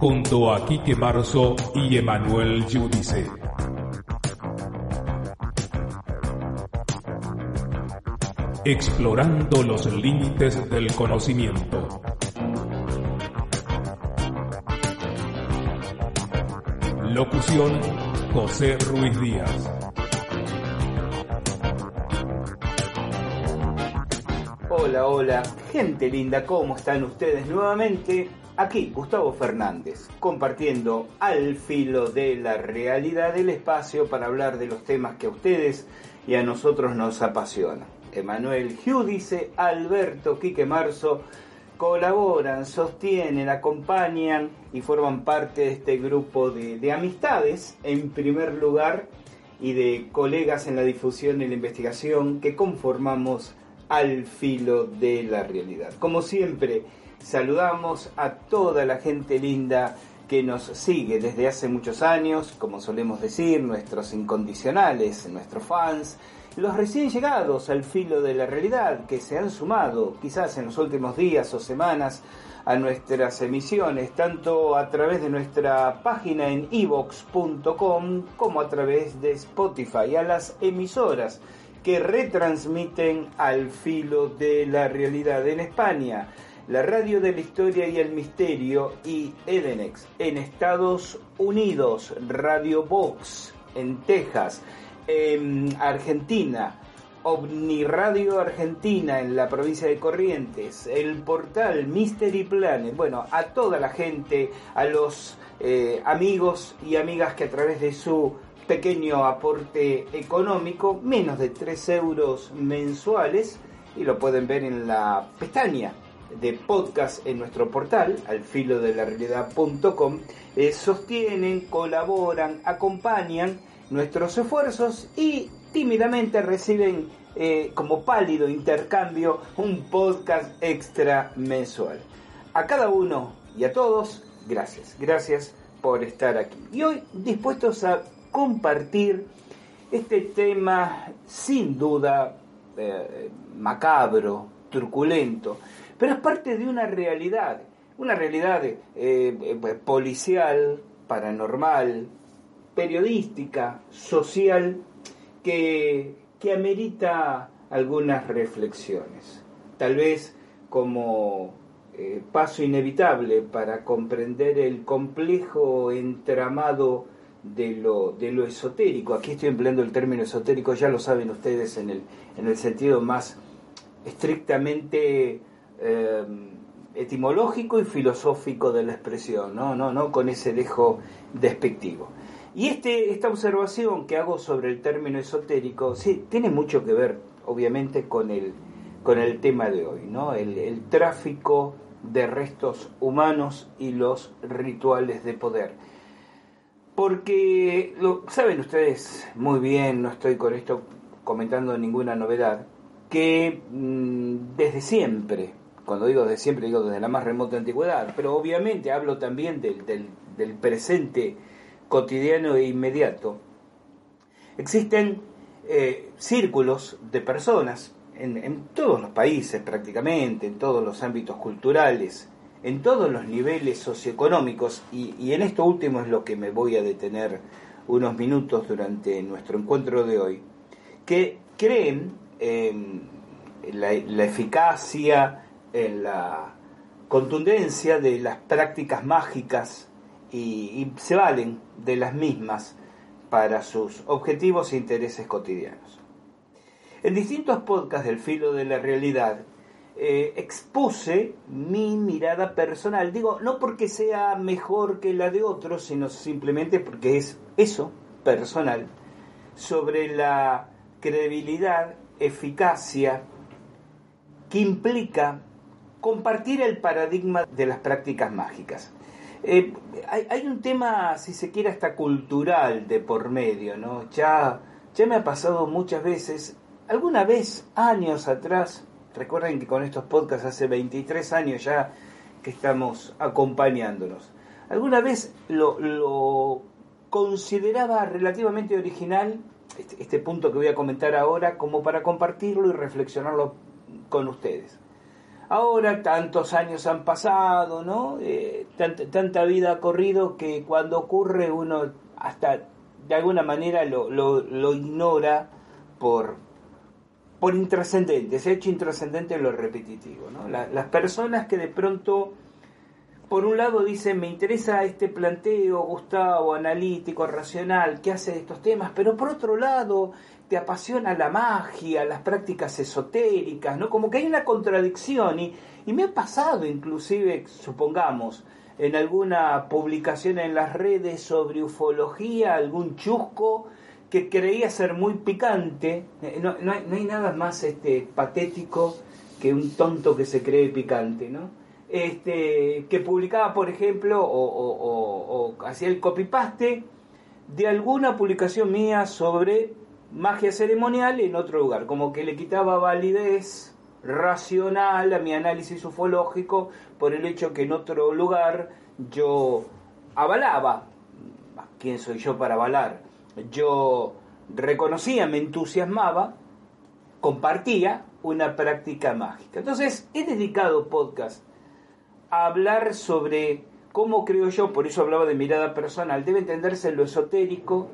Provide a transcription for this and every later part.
Junto a Quique Marzo y Emanuel Yudice. Explorando los límites del conocimiento. Locución José Ruiz Díaz. Hola, hola, gente linda, ¿cómo están ustedes nuevamente? Aquí Gustavo Fernández, compartiendo al filo de la realidad del espacio para hablar de los temas que a ustedes y a nosotros nos apasionan. Emanuel Giudice, Alberto Quique Marzo colaboran, sostienen, acompañan y forman parte de este grupo de, de amistades, en primer lugar, y de colegas en la difusión y la investigación que conformamos al filo de la realidad. Como siempre, saludamos a toda la gente linda que nos sigue desde hace muchos años, como solemos decir, nuestros incondicionales, nuestros fans, los recién llegados al filo de la realidad que se han sumado quizás en los últimos días o semanas a nuestras emisiones, tanto a través de nuestra página en evox.com como a través de Spotify, a las emisoras que retransmiten al filo de la realidad en España, la radio de la historia y el misterio y Edenex en Estados Unidos, Radio Box en Texas, en Argentina, Omniradio Argentina en la provincia de Corrientes, el portal Mystery Planet, bueno, a toda la gente, a los eh, amigos y amigas que a través de su pequeño aporte económico, menos de 3 euros mensuales, y lo pueden ver en la pestaña de podcast en nuestro portal, alfilodelarealidad.com, eh, sostienen, colaboran, acompañan nuestros esfuerzos y tímidamente reciben eh, como pálido intercambio un podcast extra mensual. A cada uno y a todos, gracias, gracias por estar aquí. Y hoy dispuestos a compartir este tema sin duda eh, macabro, truculento, pero es parte de una realidad, una realidad eh, eh, policial, paranormal, periodística, social, que, que amerita algunas reflexiones. Tal vez como paso inevitable para comprender el complejo entramado de lo, de lo esotérico. Aquí estoy empleando el término esotérico, ya lo saben ustedes, en el, en el sentido más estrictamente eh, etimológico y filosófico de la expresión, ¿no? No, no con ese dejo despectivo. Y este, esta observación que hago sobre el término esotérico sí, tiene mucho que ver, obviamente, con el, con el tema de hoy, ¿no? el, el tráfico de restos humanos y los rituales de poder porque lo saben ustedes muy bien, no estoy con esto comentando ninguna novedad, que mm, desde siempre, cuando digo desde siempre digo desde la más remota antigüedad, pero obviamente hablo también del, presente cotidiano e inmediato, existen eh, círculos de personas en, en todos los países prácticamente, en todos los ámbitos culturales, en todos los niveles socioeconómicos, y, en esto último es lo que me voy a detener unos minutos durante nuestro encuentro de hoy, que creen en la, eficacia, en la contundencia de las prácticas mágicas y, se valen de las mismas para sus objetivos e intereses cotidianos. En distintos podcasts del filo de la realidad eh, expuse mi mirada personal. Digo, no porque sea mejor que la de otros, sino simplemente porque es eso, personal, sobre la credibilidad, eficacia que implica compartir el paradigma de las prácticas mágicas. Eh, hay, un tema, si se quiere, hasta cultural de por medio, ¿no? Ya, ya me ha pasado muchas veces, alguna vez, años atrás, recuerden que con estos podcasts hace 23 años ya que estamos acompañándonos. Alguna vez lo, consideraba relativamente original, este, este punto que voy a comentar ahora, como para compartirlo y reflexionarlo con ustedes. Ahora tantos años han pasado, ¿no? Eh, tanta, vida ha corrido que cuando ocurre uno hasta de alguna manera lo, lo, ignora por, por intrascendente, se ha hecho intrascendente lo repetitivo. ¿no? las personas que de pronto, por un lado dicen, me interesa este planteo, Gustavo, analítico, racional, que hace de estos temas, pero por otro lado te apasiona la magia, las prácticas esotéricas, ¿no? Como que hay una contradicción y, y me ha pasado inclusive, supongamos, en alguna publicación en las redes sobre ufología, algún chusco que creía ser muy picante. Eh, no, no, hay, nada más este, patético que un tonto que se cree picante, ¿no? Este, que publicaba, por ejemplo, o, hacía el copy-paste de alguna publicación mía sobre magia ceremonial en otro lugar, como que le quitaba validez racional a mi análisis ufológico por el hecho que en otro lugar yo avalaba, ¿quién soy yo para avalar? Yo reconocía, me entusiasmaba, compartía una práctica mágica. Entonces, he dedicado podcast hablar sobre cómo creo yo, por eso hablaba de mirada personal, debe entenderse lo esotérico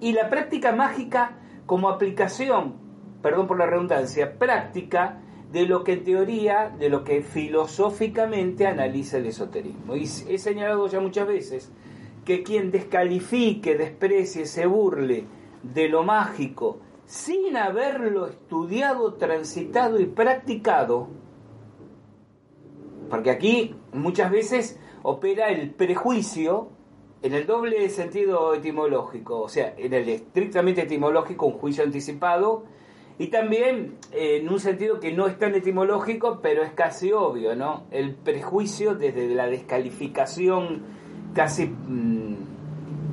y la práctica mágica como aplicación, perdón por la redundancia, práctica de lo que en teoría, de lo que filosóficamente analiza el esoterismo. Y he señalado ya muchas veces que quien descalifique, desprecie, se burle de lo mágico sin haberlo estudiado, transitado y practicado, porque aquí muchas veces opera el prejuicio en el doble sentido etimológico, o sea, en el estrictamente etimológico, un juicio anticipado, y también eh, en un sentido que no es tan etimológico, pero es casi obvio, ¿no? El prejuicio desde la descalificación casi mm,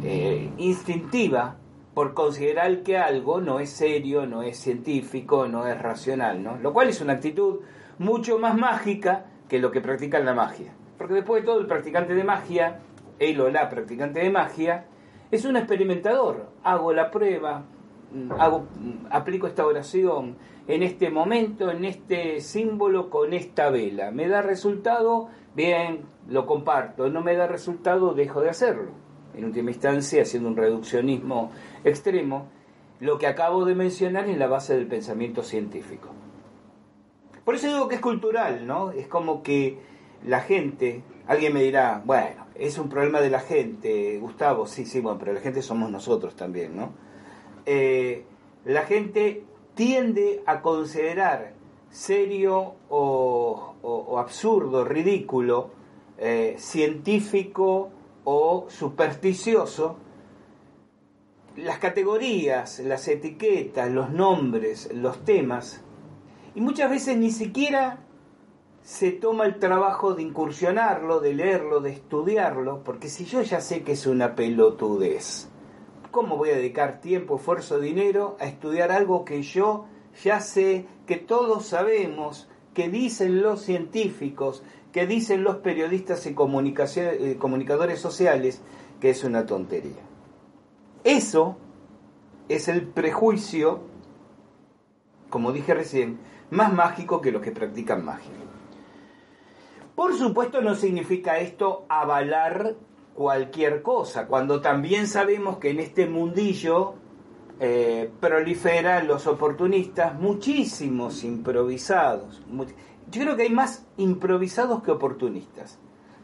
eh, instintiva por considerar que algo no es serio, no es científico, no es racional, ¿no? Lo cual es una actitud mucho más mágica que lo que practican la magia. Porque después de todo, el practicante de magia él o la practicante de magia, es un experimentador. Hago la prueba, mm, hago, mm, aplico esta oración en este momento, en este símbolo, con esta vela. ¿Me da resultado? Bien, lo comparto. No me da resultado, dejo de hacerlo. En última instancia, haciendo un reduccionismo extremo, lo que acabo de mencionar es la base del pensamiento científico. Por eso digo que es cultural, ¿no? Es como que la gente, alguien me dirá, bueno, es un problema de la gente, Gustavo, sí, sí, bueno, pero la gente somos nosotros también, ¿no? Eh, la gente tiende a considerar serio o, absurdo, ridículo, eh, científico o supersticioso las categorías, las etiquetas, los nombres, los temas, y muchas veces ni siquiera se toma el trabajo de incursionarlo, de leerlo, de estudiarlo, porque si yo ya sé que es una pelotudez, ¿cómo voy a dedicar tiempo, esfuerzo, dinero a estudiar algo que yo ya sé, que todos sabemos, que dicen los científicos, que dicen los periodistas y eh, comunicadores sociales, que es una tontería? Eso es el prejuicio, como dije recién, más mágico que los que practican magia. Por supuesto no significa esto avalar cualquier cosa, cuando también sabemos que en este mundillo eh, proliferan los oportunistas, muchísimos improvisados. Yo creo que hay más improvisados que oportunistas.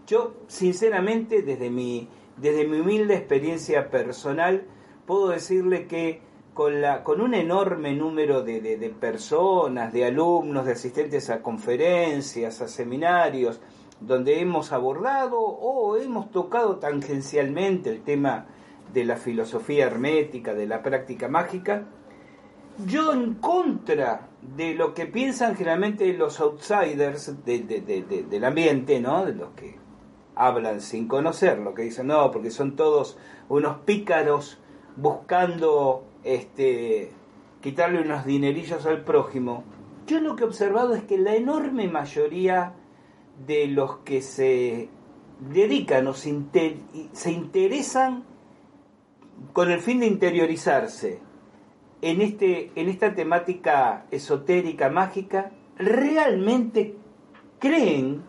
Yo, sinceramente, desde mi, desde mi humilde experiencia personal, puedo decirle que con, la, con un enorme número de, de, personas, de alumnos, de asistentes a conferencias, a seminarios, donde hemos abordado o hemos tocado tangencialmente el tema de la filosofía hermética, de la práctica mágica, yo en contra de lo que piensan generalmente los outsiders del ambiente, ¿no? de los que hablan sin conocerlo, que dicen no, porque son todos unos pícaros buscando este, quitarle unos dinerillos al prójimo. Yo lo que he observado es que la enorme mayoría de los que se dedican o se, se interesan con el fin de interiorizarse en, este, en esta temática esotérica, mágica, realmente creen,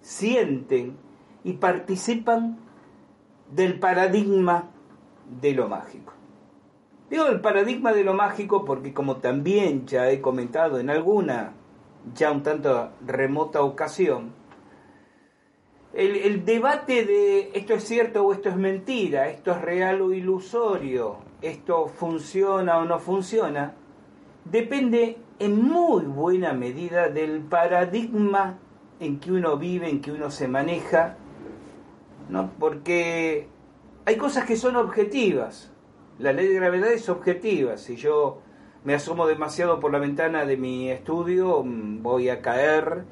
sienten y participan del paradigma de lo mágico. El paradigma de lo mágico porque como también ya he comentado en alguna ya un tanto remota ocasión, el, el, debate de esto es cierto o esto es mentira, esto es real o ilusorio, esto funciona o no funciona, depende en muy buena medida del paradigma en que uno vive, en que uno se maneja, ¿no? porque hay cosas que son objetivas. La ley de gravedad es objetiva. Si yo me asomo demasiado por la ventana de mi estudio, mm, voy a caer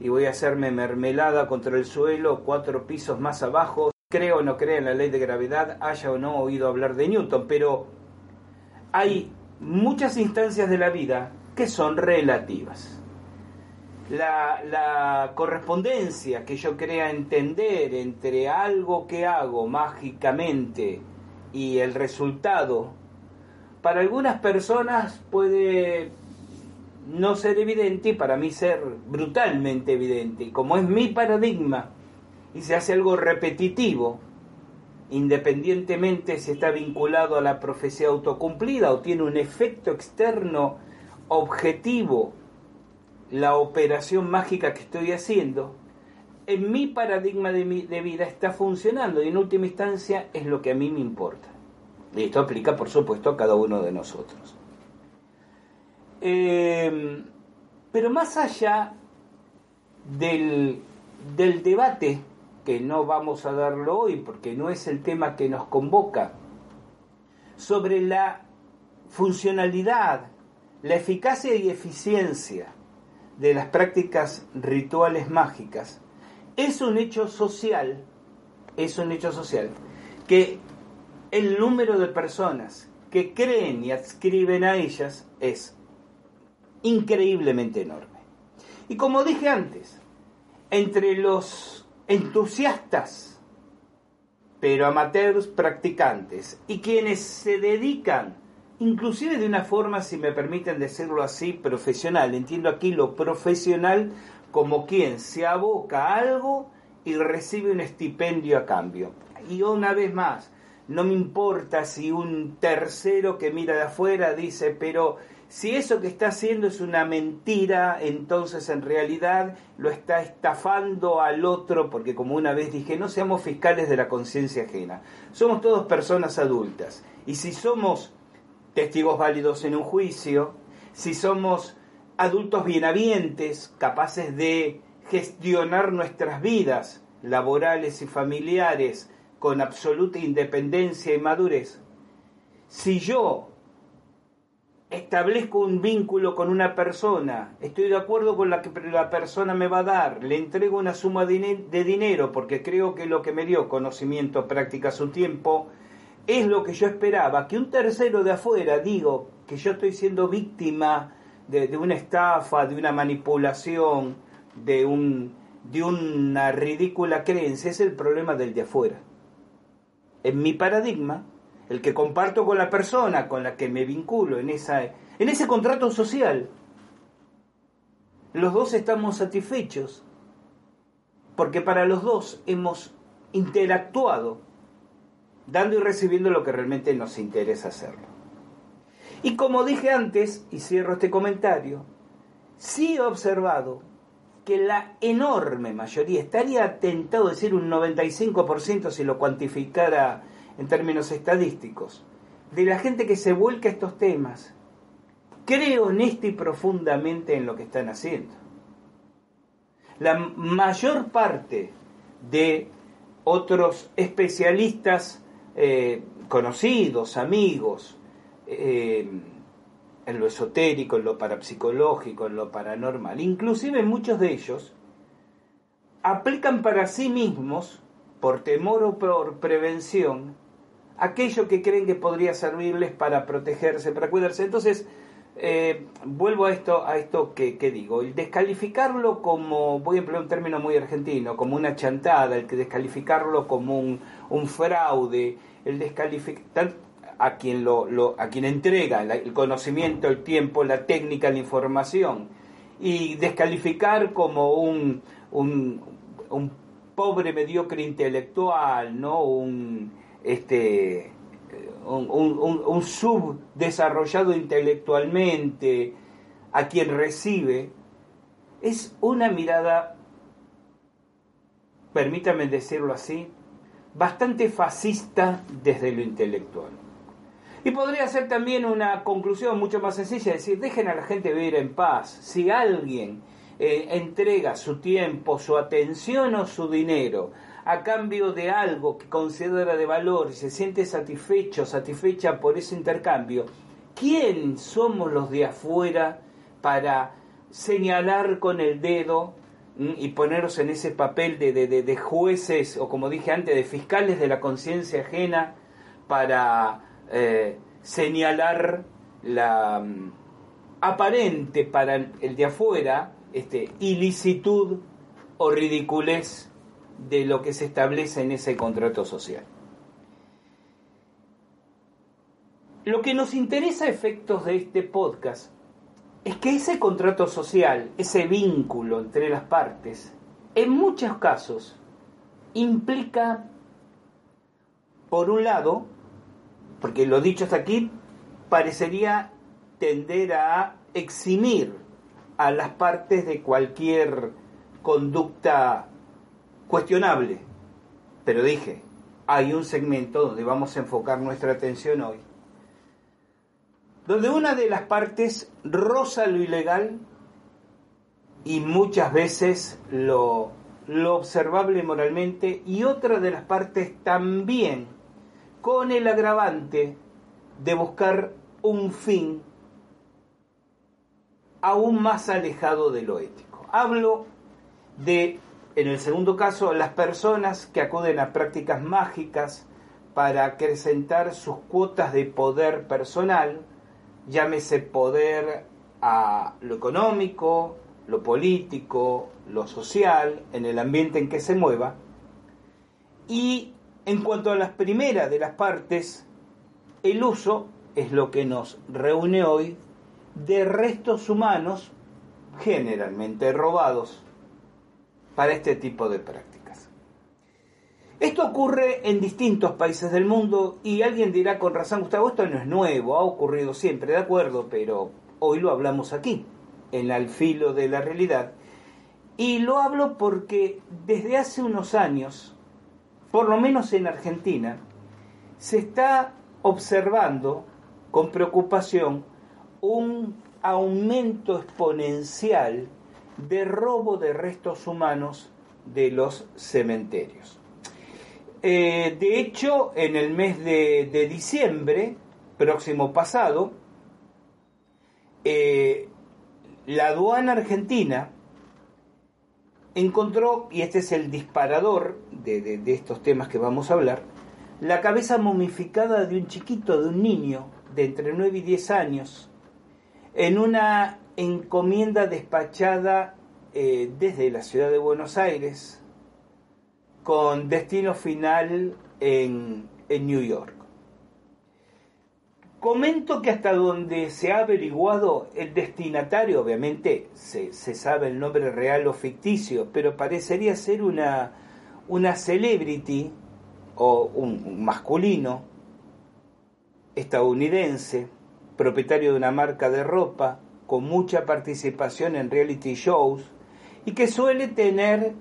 y voy a hacerme mermelada contra el suelo cuatro pisos más abajo. Creo o no creo en la ley de gravedad, haya o no oído hablar de Newton, pero hay muchas instancias de la vida que son relativas. La, la, correspondencia que yo crea entender entre algo que hago mágicamente y el resultado, para algunas personas puede no ser evidente y para mí ser brutalmente evidente. Y como es mi paradigma y se hace algo repetitivo, independientemente si está vinculado a la profecía autocumplida o tiene un efecto externo objetivo, la operación mágica que estoy haciendo, en mi paradigma de, de vida está funcionando y en última instancia es lo que a mí me importa. Y esto aplica, por supuesto, a cada uno de nosotros. Eh, pero más allá del, del debate, que no vamos a darlo hoy porque no es el tema que nos convoca, sobre la funcionalidad, la eficacia y eficiencia de las prácticas rituales mágicas, es un hecho social, es un hecho social, que el número de personas que creen y adscriben a ellas es increíblemente enorme. Y como dije antes, entre los entusiastas, pero amateurs practicantes, y quienes se dedican, inclusive de una forma, si me permiten decirlo así, profesional, entiendo aquí lo profesional como quien se aboca a algo y recibe un estipendio a cambio. Y una vez más, no me importa si un tercero que mira de afuera dice, pero si eso que está haciendo es una mentira, entonces en realidad lo está estafando al otro, porque como una vez dije, no seamos fiscales de la conciencia ajena. Somos todos personas adultas. Y si somos testigos válidos en un juicio, si somos adultos bienhabientes, capaces de gestionar nuestras vidas laborales y familiares con absoluta independencia y madurez, si yo establezco un vínculo con una persona, estoy de acuerdo con la que la persona me va a dar, le entrego una suma de dinero porque creo que lo que me dio conocimiento, práctica, su tiempo, es lo que yo esperaba, que un tercero de afuera digo que yo estoy siendo víctima de, una estafa, de una manipulación, de, un, de una ridícula creencia, es el problema del de afuera. En mi paradigma, el que comparto con la persona con la que me vinculo en, esa, en ese contrato social. Los dos estamos satisfechos porque para los dos hemos interactuado dando y recibiendo lo que realmente nos interesa hacerlo. Y como dije antes, y cierro este comentario, sí he observado que la enorme mayoría, estaría tentado decir un 95% si lo cuantificara en términos estadísticos, de la gente que se vuelca a estos temas, cree honesta y profundamente en lo que están haciendo. La mayor parte de otros especialistas eh, conocidos, amigos, en lo esotérico, en lo parapsicológico, en lo paranormal, inclusive muchos de ellos aplican para sí mismos, por temor o por prevención, aquello que creen que podría servirles para protegerse, para cuidarse. Entonces, eh, vuelvo a esto, a esto que, digo, el descalificarlo como, voy a emplear un término muy argentino, como una chantada, el que descalificarlo como un, fraude, el descalificar a quien lo, a quien entrega el conocimiento, el tiempo, la técnica, la información, y descalificar como un, un, un pobre mediocre intelectual, ¿no? un este un, subdesarrollado intelectualmente, a quien recibe, es una mirada, permítame decirlo así, bastante fascista desde lo intelectual. Y podría ser también una conclusión mucho más sencilla, decir, dejen a la gente vivir en paz. Si alguien eh, entrega su tiempo, su atención o su dinero a cambio de algo que considera de valor y se siente satisfecho, satisfecha por ese intercambio, ¿quién somos los de afuera para señalar con el dedo y ponernos en ese papel de, de, jueces o como dije antes, de fiscales de la conciencia ajena para eh, señalar la mm, aparente para el de afuera este, ilicitud o ridiculez de lo que se establece en ese contrato social. Lo que nos interesa efectos de este podcast es que ese contrato social, ese vínculo entre las partes, en muchos casos implica, por un lado, porque lo dicho hasta aquí parecería tender a eximir a las partes de cualquier conducta cuestionable. Pero dije, hay un segmento donde vamos a enfocar nuestra atención hoy, donde una de las partes roza lo ilegal y muchas veces lo, lo observable moralmente y otra de las partes también con el agravante de buscar un fin aún más alejado de lo ético. Hablo de en el segundo caso, las personas que acuden a prácticas mágicas para acrecentar sus cuotas de poder personal, llámese poder a lo económico, lo político, lo social, en el ambiente en que se mueva. Y en cuanto a las primeras de las partes, el uso es lo que nos reúne hoy de restos humanos generalmente robados para este tipo de prácticas. Esto ocurre en distintos países del mundo y alguien dirá con razón, Gustavo, esto no es nuevo, ha ocurrido siempre, de acuerdo, pero hoy lo hablamos aquí, en el filo de la realidad. Y lo hablo porque desde hace unos años, por lo menos en Argentina, se está observando con preocupación un aumento exponencial de robo de restos humanos de los cementerios. Eh, de hecho, en el mes de, diciembre, próximo pasado, eh, la aduana argentina encontró, y este es el disparador de, estos temas que vamos a hablar, la cabeza momificada de un chiquito, de un niño de entre 9 y 10 años, en una encomienda despachada eh, desde la ciudad de Buenos Aires con destino final en, New York. Comento que hasta donde se ha averiguado el destinatario, obviamente se, sabe el nombre real o ficticio, pero parecería ser una, una celebrity o un masculino estadounidense, propietario de una marca de ropa, con mucha participación en reality shows y que suele tener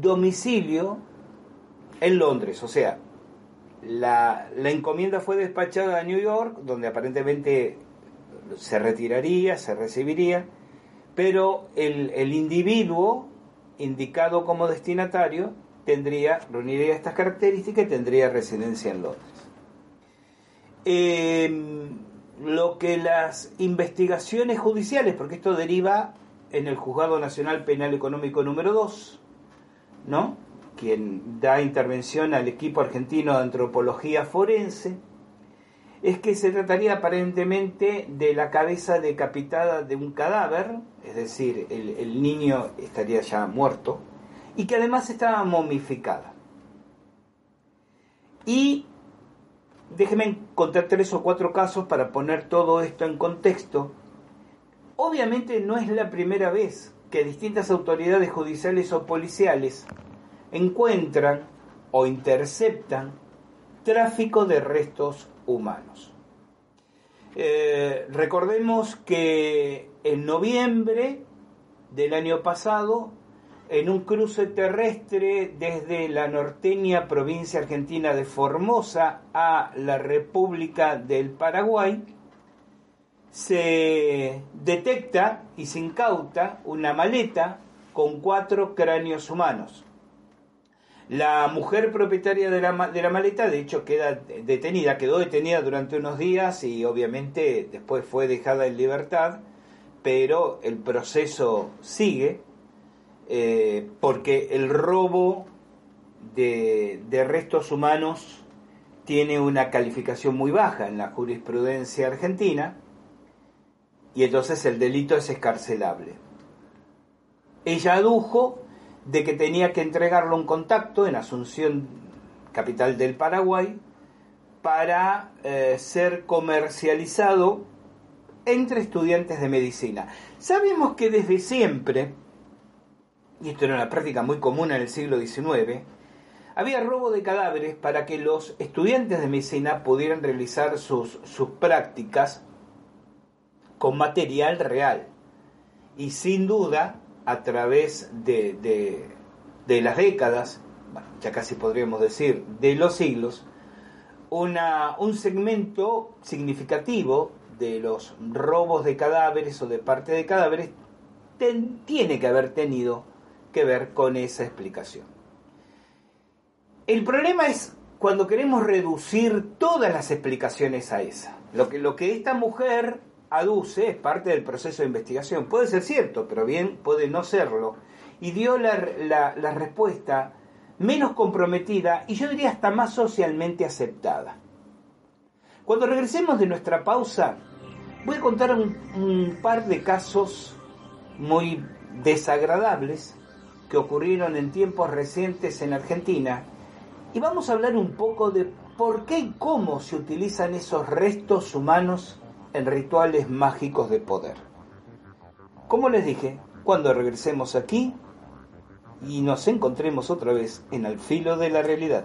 domicilio en Londres. O sea, la, encomienda fue despachada a New York, donde aparentemente se retiraría, se recibiría, pero el, individuo indicado como destinatario tendría, reuniría estas características y tendría residencia en Londres. Em, lo que las investigaciones judiciales, porque esto deriva en el Juzgado Nacional Penal Económico número 2, ¿no? quien da intervención al equipo argentino de antropología forense, es que se trataría aparentemente de la cabeza decapitada de un cadáver, es decir, el, el niño estaría ya muerto, y que además estaba momificada. Y déjenme contar tres o cuatro casos para poner todo esto en contexto. Obviamente no es la primera vez que distintas autoridades judiciales o policiales encuentran o interceptan tráfico de restos humanos. Eh, recordemos que en noviembre del año pasado, en un cruce terrestre desde la norteña provincia argentina de Formosa a la República del Paraguay, se detecta y se incauta una maleta con cuatro cráneos humanos. La mujer propietaria de la, de la maleta, de hecho, queda detenida, quedó detenida durante unos días y obviamente después fue dejada en libertad, pero el proceso sigue eh, porque el robo de, restos humanos tiene una calificación muy baja en la jurisprudencia argentina y entonces el delito es escarcelable. Ella adujo de que tenía que entregarlo un contacto en Asunción, capital del Paraguay, para eh, ser comercializado entre estudiantes de medicina. Sabemos que desde siempre, y esto era una práctica muy común en el siglo XIX, había robo de cadáveres para que los estudiantes de medicina pudieran realizar sus, sus prácticas con material real. Y sin duda, a través de, de, las décadas, ya casi podríamos decir de los siglos, una, un segmento significativo de los robos de cadáveres o de parte de cadáveres tiene que haber tenido que ver con esa explicación. El problema es cuando queremos reducir todas las explicaciones a esa. Lo que, lo que esta mujer aduce es parte del proceso de investigación. Puede ser cierto, pero bien puede no serlo. Y dio la, respuesta menos comprometida y yo diría hasta más socialmente aceptada. Cuando regresemos de nuestra pausa, voy a contar un, un par de casos muy desagradables que ocurrieron en tiempos recientes en Argentina y vamos a hablar un poco de por qué y cómo se utilizan esos restos humanos en rituales mágicos de poder. Como les dije, cuando regresemos aquí y nos encontremos otra vez en el filo de la realidad.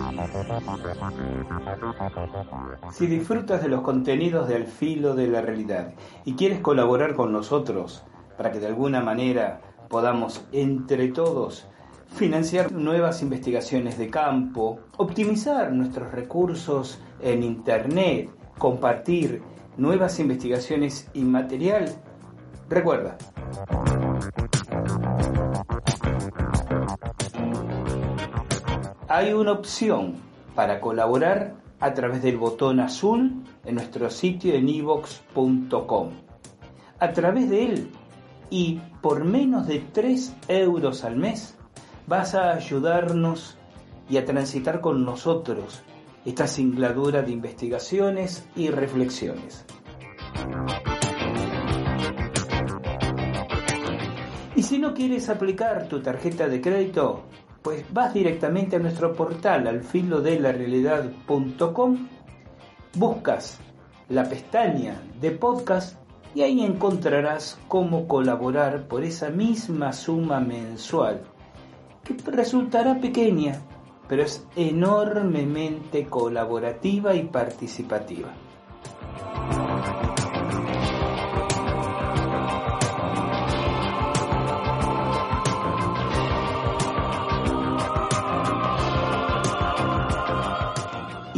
Si disfrutas de los contenidos del filo de la realidad y quieres colaborar con nosotros para que de alguna manera podamos entre todos financiar nuevas investigaciones de campo, optimizar nuestros recursos en Internet, compartir nuevas investigaciones y material, recuerda, hay una opción para colaborar a través del botón azul en nuestro sitio en evox.com. A través de él y por menos de 3 euros al mes vas a ayudarnos y a transitar con nosotros esta singladura de investigaciones y reflexiones. Y si no quieres aplicar tu tarjeta de crédito, pues vas directamente a nuestro portal al filo de la realidad.com, buscas la pestaña de podcast y ahí encontrarás cómo colaborar por esa misma suma mensual, que resultará pequeña, pero es enormemente colaborativa y participativa.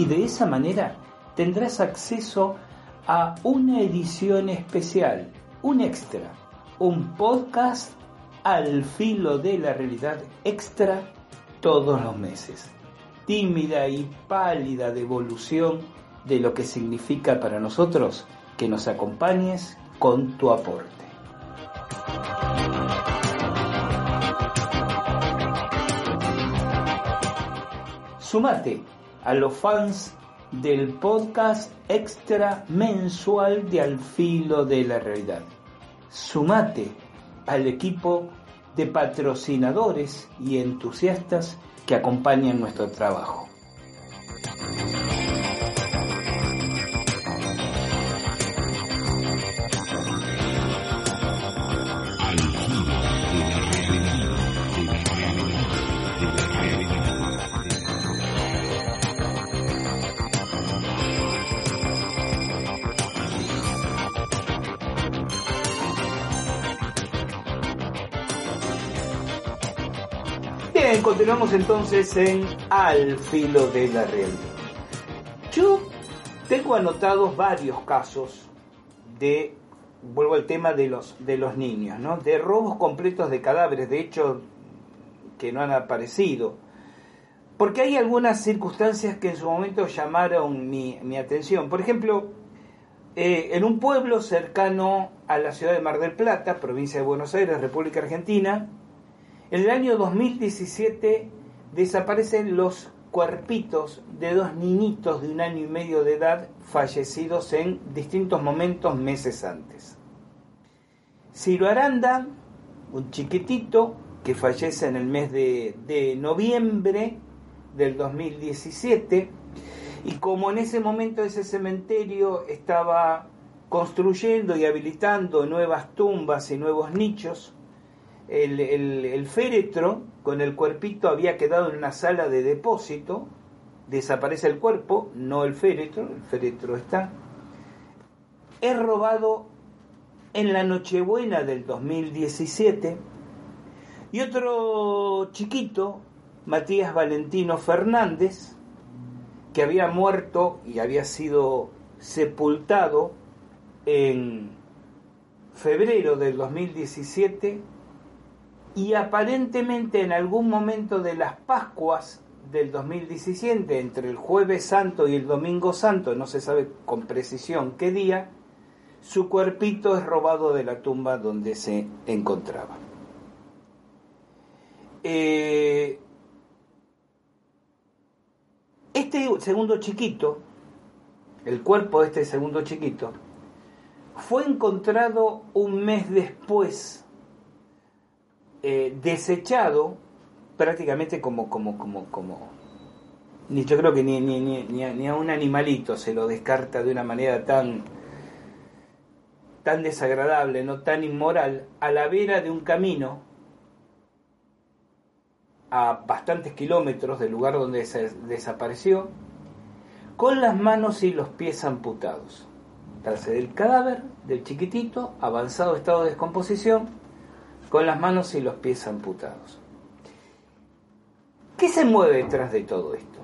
Y de esa manera tendrás acceso a una edición especial, un extra, un podcast al filo de la realidad extra todos los meses. Tímida y pálida devolución de lo que significa para nosotros que nos acompañes con tu aporte. Sumate a los fans del podcast extra mensual de Al Filo de la Realidad. Sumate al equipo de patrocinadores y entusiastas que acompañan nuestro trabajo. Continuamos entonces en Al filo de la realidad. Yo tengo anotados varios casos de, vuelvo al tema de los, de los niños, ¿no? de robos completos de cadáveres, de hecho, que no han aparecido. Porque hay algunas circunstancias que en su momento llamaron mi, mi atención. Por ejemplo, eh, en un pueblo cercano a la ciudad de Mar del Plata, provincia de Buenos Aires, República Argentina, en el año 2017 desaparecen los cuerpitos de dos niñitos de un año y medio de edad fallecidos en distintos momentos meses antes. Ciro Aranda, un chiquitito que fallece en el mes de, de noviembre del 2017, y como en ese momento ese cementerio estaba construyendo y habilitando nuevas tumbas y nuevos nichos, el, féretro con el cuerpito había quedado en una sala de depósito, desaparece el cuerpo, no el féretro, el féretro está. Es robado en la Nochebuena del 2017 y otro chiquito, Matías Valentino Fernández, que había muerto y había sido sepultado en febrero del 2017 y aparentemente en algún momento de las Pascuas del 2017, entre el jueves santo y el domingo santo, no se sabe con precisión qué día, su cuerpito es robado de la tumba donde se encontraba. Eh, este segundo chiquito, el cuerpo de este segundo chiquito, fue encontrado un mes después eh, desechado prácticamente como, como, como, como, ni yo creo que ni, ni, ni, ni, a, un animalito se lo descarta de una manera tan, tan desagradable, no tan inmoral, a la vera de un camino a bastantes kilómetros del lugar donde desapareció, con las manos y los pies amputados. Trase del cadáver del chiquitito, avanzado estado de descomposición, con las manos y los pies amputados. ¿Qué se mueve detrás de todo esto?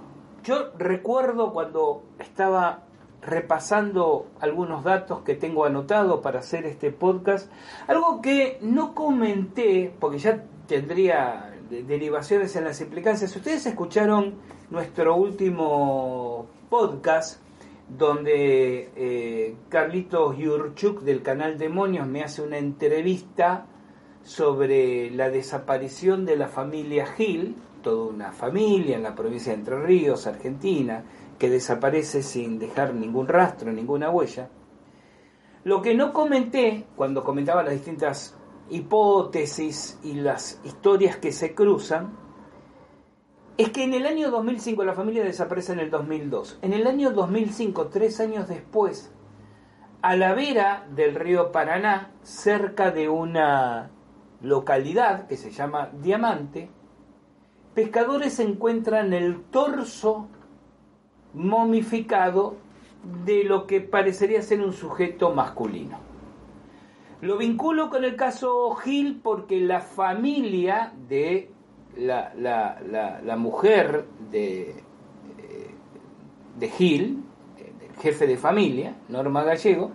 Yo recuerdo cuando estaba repasando algunos datos que tengo anotados para hacer este podcast, algo que no comenté, porque ya tendría derivaciones en las implicancias. Ustedes escucharon nuestro último podcast donde eh, Carlitos Yurchuk del canal Demonios me hace una entrevista sobre la desaparición de la familia Gil, toda una familia en la provincia de Entre Ríos, Argentina, que desaparece sin dejar ningún rastro, ninguna huella. Lo que no comenté cuando comentaba las distintas hipótesis y las historias que se cruzan es que en el año 2005 la familia desaparece en el 2002. En el año 2005, tres años después, a la vera del río Paraná, cerca de una localidad que se llama Diamante, pescadores encuentran el torso momificado de lo que parecería ser un sujeto masculino. Lo vinculo con el caso Gil porque la familia de la, la, mujer de, eh, de Gil, el jefe de familia, Norma Gallego,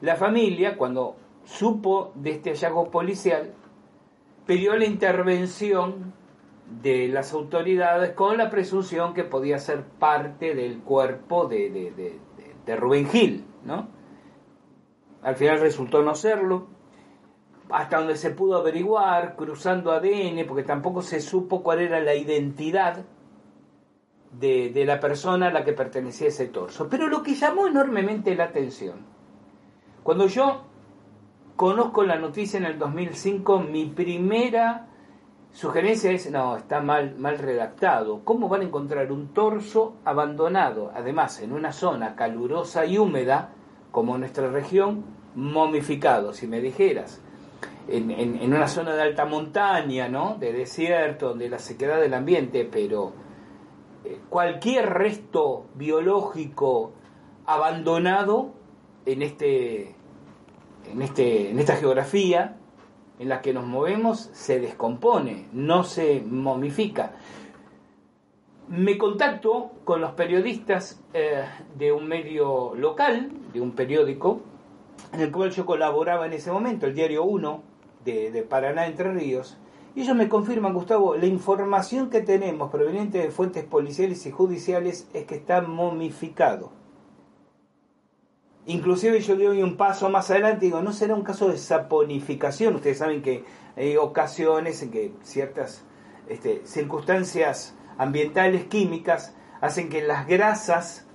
la familia, cuando supo de este hallazgo policial, pidió la intervención de las autoridades con la presunción que podía ser parte del cuerpo de, de, de, Rubén Gil, ¿no? Al final resultó no serlo, hasta donde se pudo averiguar, cruzando ADN, porque tampoco se supo cuál era la identidad de, de la persona a la que pertenecía ese torso. Pero lo que llamó enormemente la atención, cuando yo conozco la noticia en el 2005, mi primera Sugerencia es, no, está mal, mal redactado. ¿Cómo van a encontrar un torso abandonado, además en una zona calurosa y húmeda, como nuestra región, momificado? Si me dijeras, en, una zona de alta montaña, ¿no? De desierto, de la sequedad del ambiente, pero eh, cualquier resto biológico abandonado en este en este en esta geografía en la que nos movemos se descompone, no se momifica. Me contacto con los periodistas eh, de un medio local, de un periódico, en el cual yo colaboraba en ese momento, el Diario 1 de, de Paraná Entre Ríos, y ellos me confirman, Gustavo, la información que tenemos proveniente de fuentes policiales y judiciales es que está momificado Inclusive yo doy un paso más adelante y digo, ¿no será un caso de saponificación? Ustedes saben que hay ocasiones en que ciertas este, circunstancias ambientales, químicas, hacen que las grasas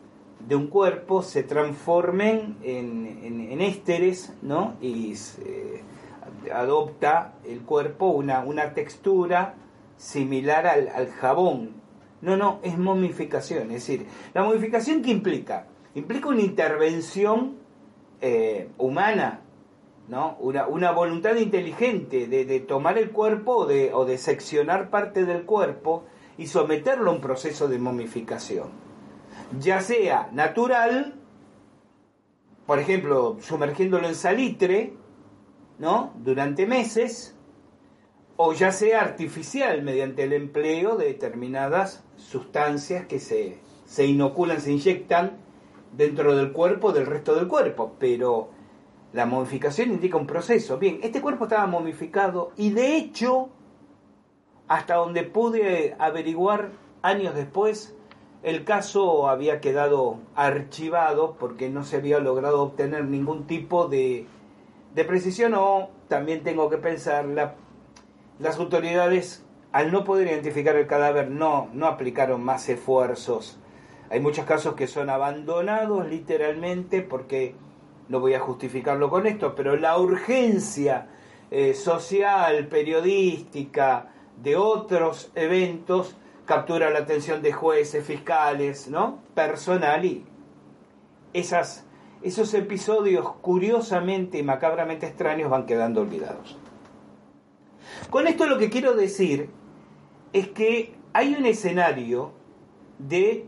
de un cuerpo se transformen en, ésteres, ¿no? Y adopta el cuerpo una, una textura similar al, al jabón. No, no, es momificación. Es decir, la momificación que implica implica una intervención eh, humana, ¿no? Una, una, voluntad inteligente de, tomar el cuerpo de, o de seccionar parte del cuerpo y someterlo a un proceso de momificación. Ya sea natural, por ejemplo, sumergiéndolo en salitre, ¿no? Durante meses, o ya sea artificial mediante el empleo de determinadas sustancias que se, se inoculan, se inyectan dentro del cuerpo del resto del cuerpo, pero la momificación indica un proceso. Bien, este cuerpo estaba momificado y de hecho, hasta donde pude averiguar años después, el caso había quedado archivado porque no se había logrado obtener ningún tipo de, de precisión o también tengo que pensar, la, las autoridades al no poder identificar el cadáver no, no aplicaron más esfuerzos hay muchos casos que son abandonados literalmente porque, no voy a justificarlo con esto, pero la urgencia eh, social, periodística, de otros eventos captura la atención de jueces, fiscales, ¿no? Personal y esas, esos episodios curiosamente y macabramente extraños van quedando olvidados. Con esto lo que quiero decir es que hay un escenario de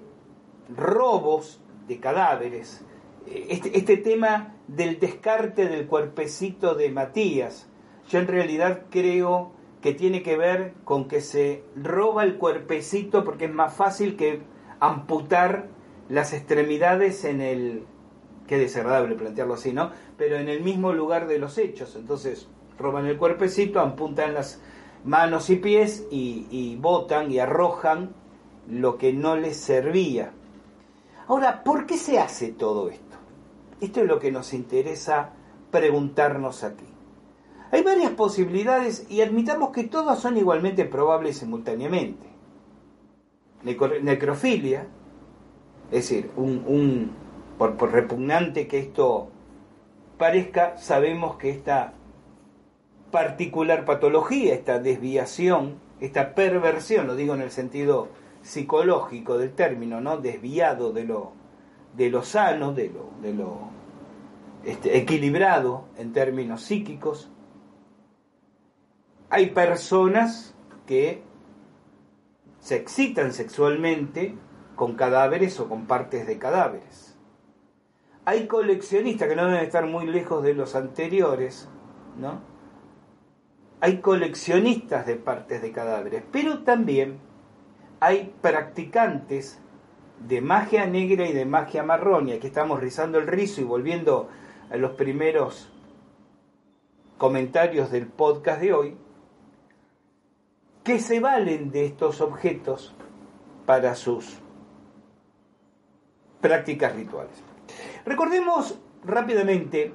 robos de cadáveres. Este, este, tema del descarte del cuerpecito de Matías, yo en realidad creo que tiene que ver con que se roba el cuerpecito porque es más fácil que amputar las extremidades en el... Qué desagradable plantearlo así, ¿no? Pero en el mismo lugar de los hechos. Entonces, roban el cuerpecito, amputan las manos y pies y, y botan y arrojan lo que no les servía. Ahora, ¿por qué se hace todo esto? Esto es lo que nos interesa preguntarnos aquí. Hay varias posibilidades y admitamos que todas son igualmente probables simultáneamente. necrofilia, es decir, un, por, por repugnante que esto parezca, sabemos que esta particular patología, esta desviación, esta perversión, lo digo en el sentido psicológico del término, ¿no? Desviado de lo, de lo sano, de lo, de lo este, equilibrado en términos psíquicos. Hay personas que se excitan sexualmente con cadáveres o con partes de cadáveres. Hay coleccionistas que no deben estar muy lejos de los anteriores, ¿no? Hay coleccionistas de partes de cadáveres, pero también hay practicantes de magia negra y de magia marrón, y aquí estamos rizando el rizo y volviendo a los primeros comentarios del podcast de hoy, que se valen de estos objetos para sus prácticas rituales. Recordemos rápidamente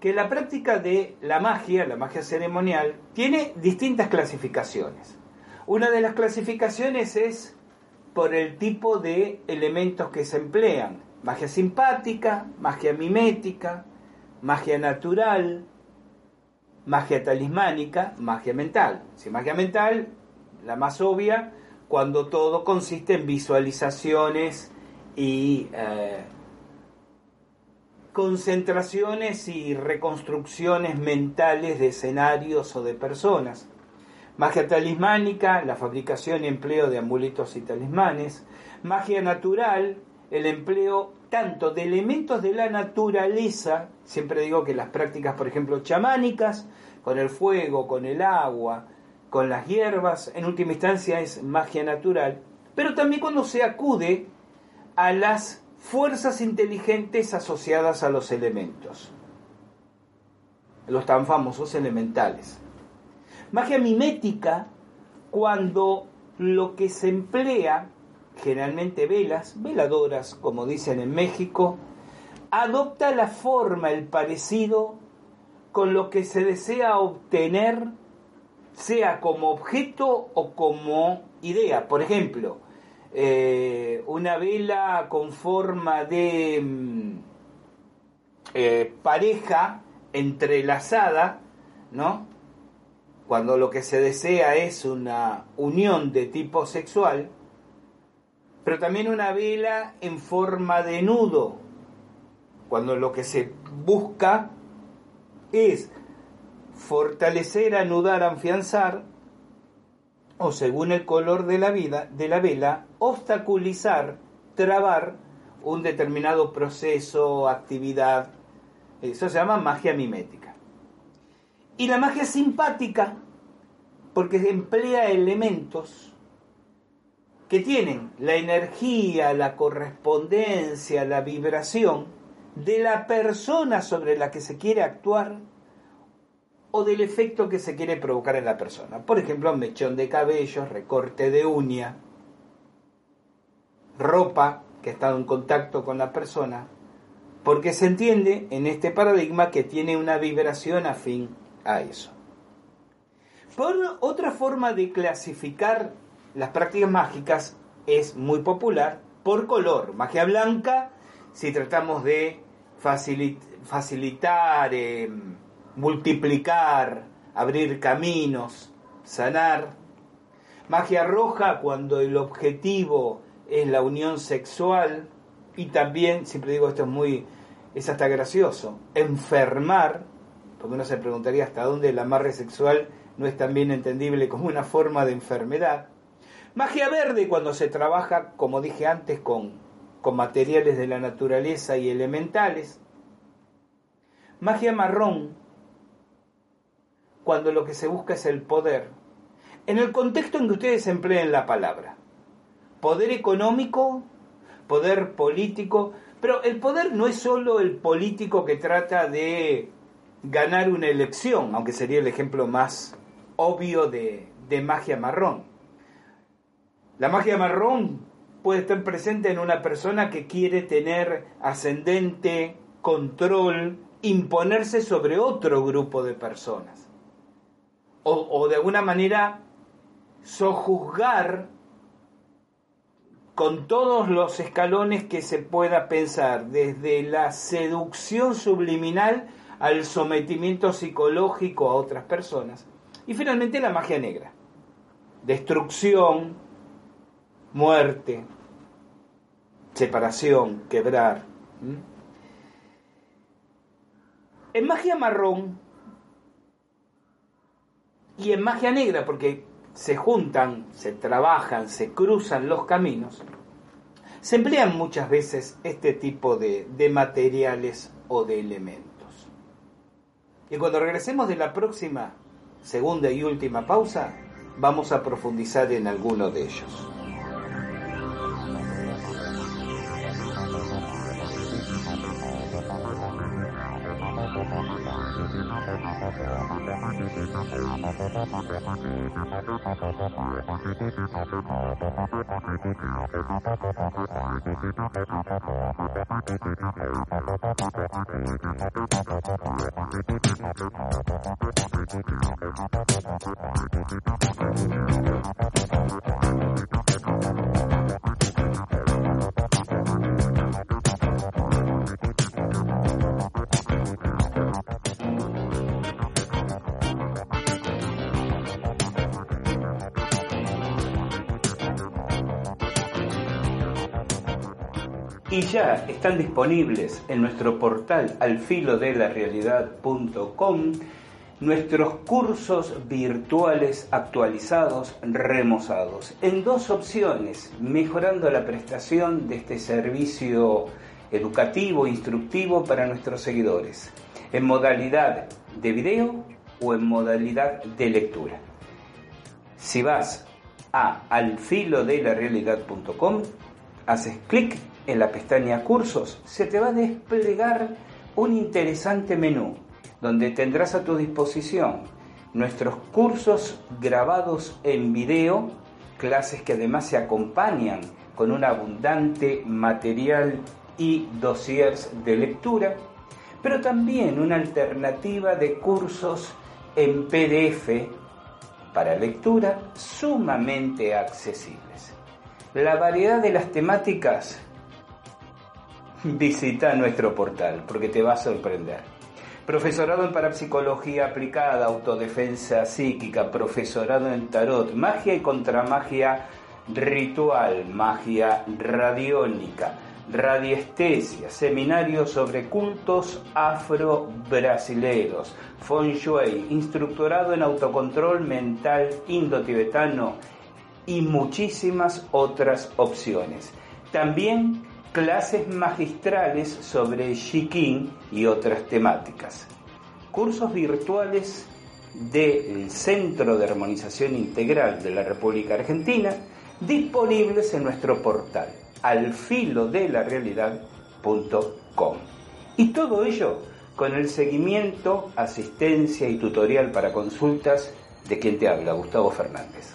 que la práctica de la magia, la magia ceremonial, tiene distintas clasificaciones. Una de las clasificaciones es por el tipo de elementos que se emplean. Magia simpática, magia mimética, magia natural, magia talismánica, magia mental. Si magia mental, la más obvia, cuando todo consiste en visualizaciones y eh, concentraciones y reconstrucciones mentales de escenarios o de personas. Magia talismánica, la fabricación y empleo de amuletos y talismanes. Magia natural, el empleo tanto de elementos de la naturaleza, siempre digo que las prácticas, por ejemplo, chamánicas, con el fuego, con el agua, con las hierbas, en última instancia es magia natural, pero también cuando se acude a las fuerzas inteligentes asociadas a los elementos, los tan famosos elementales. Magia mimética cuando lo que se emplea, generalmente velas, veladoras, como dicen en México, adopta la forma, el parecido con lo que se desea obtener, sea como objeto o como idea. Por ejemplo, eh, una vela con forma de mm, eh, pareja entrelazada, ¿no? Cuando lo que se desea es una unión de tipo sexual, pero también una vela en forma de nudo, cuando lo que se busca es fortalecer, anudar, afianzar, o según el color de la vida de la vela, obstaculizar, trabar un determinado proceso, actividad. Eso se llama magia mimética. Y la magia simpática, porque emplea elementos que tienen la energía, la correspondencia, la vibración de la persona sobre la que se quiere actuar o del efecto que se quiere provocar en la persona. Por ejemplo, mechón de cabello, recorte de uña, ropa que ha estado en contacto con la persona, porque se entiende en este paradigma que tiene una vibración afín a eso. Por otra forma de clasificar las prácticas mágicas es muy popular por color. Magia blanca, si tratamos de facilitar, em, multiplicar, abrir caminos, sanar. Magia roja cuando el objetivo es la unión sexual y también, siempre digo esto es muy, es hasta gracioso, enfermar porque uno se preguntaría hasta dónde el amarre sexual no es también entendible como una forma de enfermedad. Magia verde cuando se trabaja, como dije antes, con, con materiales de la naturaleza y elementales. Magia marrón cuando lo que se busca es el poder. En el contexto en que ustedes empleen la palabra. Poder económico, poder político, pero el poder no es solo el político que trata de ganar una elección, aunque sería el ejemplo más obvio de, de magia marrón. La magia marrón puede estar presente en una persona que quiere tener ascendente, control, imponerse sobre otro grupo de personas. O, o de alguna manera sojuzgar con todos los escalones que se pueda pensar, desde la seducción subliminal al sometimiento psicológico a otras personas. Y finalmente la magia negra. Destrucción, muerte, separación, quebrar. En magia marrón y en magia negra, porque se juntan, se trabajan, se cruzan los caminos, se emplean muchas veces este tipo de, de materiales o de elementos. Y cuando regresemos de la próxima, segunda y última pausa, vamos a profundizar en alguno de ellos. Y ya están disponibles en nuestro portal alfilodelarealidad.com nuestros cursos virtuales actualizados, remozados, en dos opciones, mejorando la prestación de este servicio educativo, instructivo para nuestros seguidores, en modalidad de video o en modalidad de lectura. Si vas a alfilodelarealidad.com, haces clic en la pestaña Cursos se te va a desplegar un interesante menú donde tendrás a tu disposición nuestros cursos grabados en video, clases que además se acompañan con un abundante material y dossiers de lectura, pero también una alternativa de cursos en PDF para lectura sumamente accesibles. La variedad de las temáticas visita nuestro portal porque te va a sorprender. Profesorado en parapsicología aplicada, autodefensa psíquica, profesorado en tarot, magia y contramagia ritual, magia radiónica, radiestesia, seminarios sobre cultos afro-brasileros, feng shui, instructorado en autocontrol mental indo-tibetano y muchísimas otras opciones. También clases magistrales sobre Shikin y otras temáticas, cursos virtuales del Centro de Armonización Integral de la República Argentina, disponibles en nuestro portal alfilodelarealidad.com. Y todo ello con el seguimiento, asistencia y tutorial para consultas de quien te habla, Gustavo Fernández.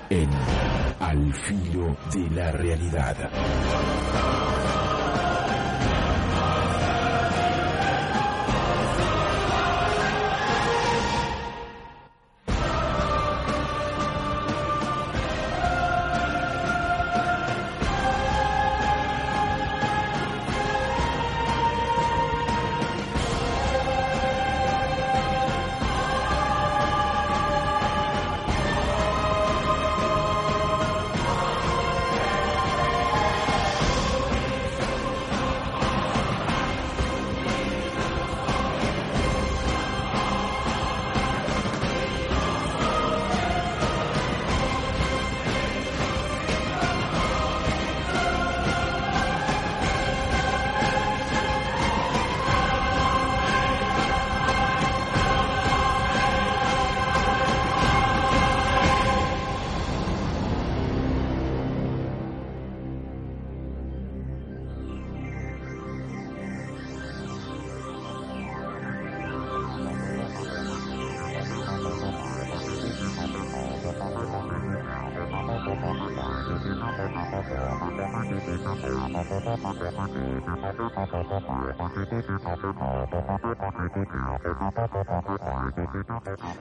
en Al filo de la realidad.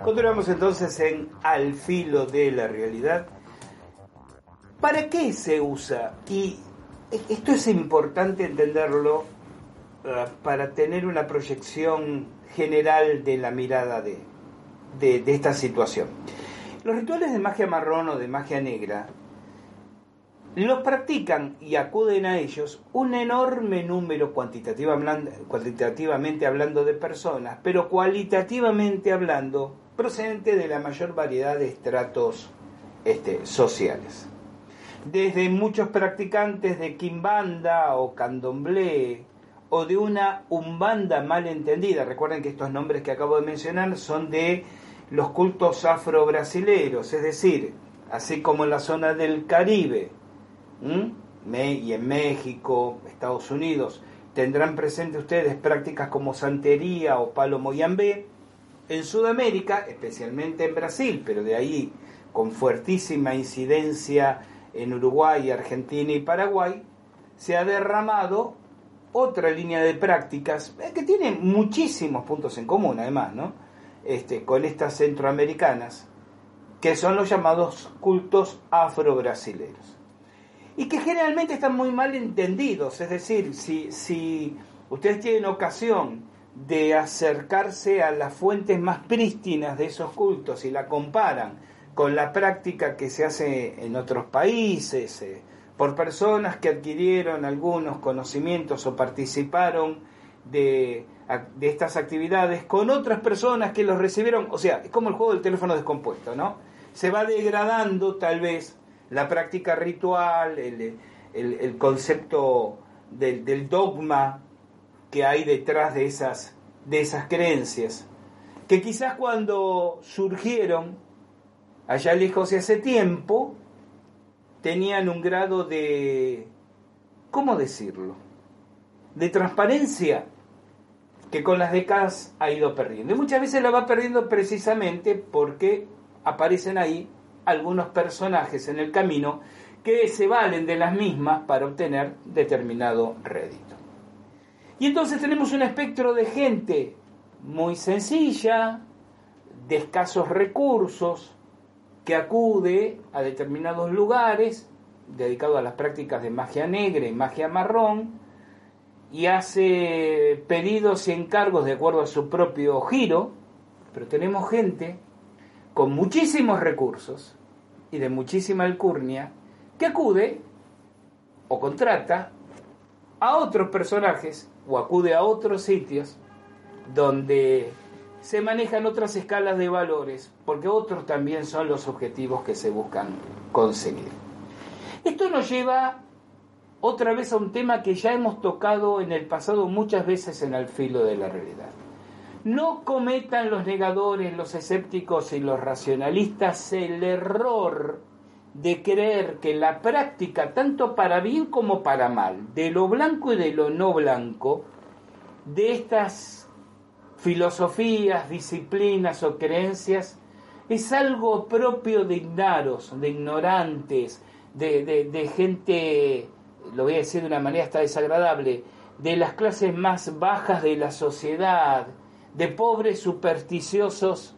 Continuamos entonces en Al filo de la realidad. ¿Para qué se usa? Y esto es importante entenderlo eh, para tener una proyección general de la mirada de, de esta situación. Los rituales de magia marrón o de magia negra los practican y acuden a ellos un enorme número cuantitativamente hablando de personas, pero cualitativamente hablando procedente de la mayor variedad de estratos este, sociales. Desde muchos practicantes de quimbanda o candomblé o de una umbanda mal entendida, recuerden que estos nombres que acabo de mencionar son de los cultos afro-brasileros, es decir, así como en la zona del Caribe, y en México, Estados Unidos, tendrán presente ustedes prácticas como santería o palo moyambé. En Sudamérica, especialmente en Brasil, pero de ahí con fuertísima incidencia en Uruguay, Argentina y Paraguay, se ha derramado otra línea de prácticas eh, que tiene muchísimos puntos en común, además, ¿no? Este, con estas centroamericanas, que son los llamados cultos afro-brasileros y que generalmente están muy mal entendidos. Es decir, si, si ustedes tienen ocasión de acercarse a las fuentes más prístinas de esos cultos y la comparan con la práctica que se hace en otros países, eh, por personas que adquirieron algunos conocimientos o participaron de, de, estas actividades con otras personas que los recibieron, o sea, es como el juego del teléfono descompuesto, ¿no? Se va degradando tal vez la práctica ritual, el, concepto del, dogma que hay detrás de esas, de esas creencias, que quizás cuando surgieron allá lejos de hace tiempo, tenían un grado de, ¿cómo decirlo?, de transparencia que con las décadas ha ido perdiendo. Y muchas veces la va perdiendo precisamente porque aparecen ahí algunos personajes en el camino que se valen de las mismas para obtener determinado rédito. Y entonces tenemos un espectro de gente muy sencilla, de escasos recursos, que acude a determinados lugares dedicados a las prácticas de magia negra y magia marrón y hace pedidos y encargos de acuerdo a su propio giro, pero tenemos gente con muchísimos recursos y de muchísima alcurnia que acude o contrata a otros personajes o acude a otros sitios donde se manejan otras escalas de valores, porque otros también son los objetivos que se buscan conseguir. Esto nos lleva otra vez a un tema que ya hemos tocado en el pasado muchas veces en el filo de la realidad. No cometan los negadores, los escépticos y los racionalistas el error de creer que la práctica, tanto para bien como para mal, de lo blanco y de lo no blanco, de estas filosofías, disciplinas o creencias es algo propio de ignaros, de ignorantes, de, de, gente, lo voy a decir de una manera hasta desagradable, de las clases más bajas de la sociedad, de pobres supersticiosos.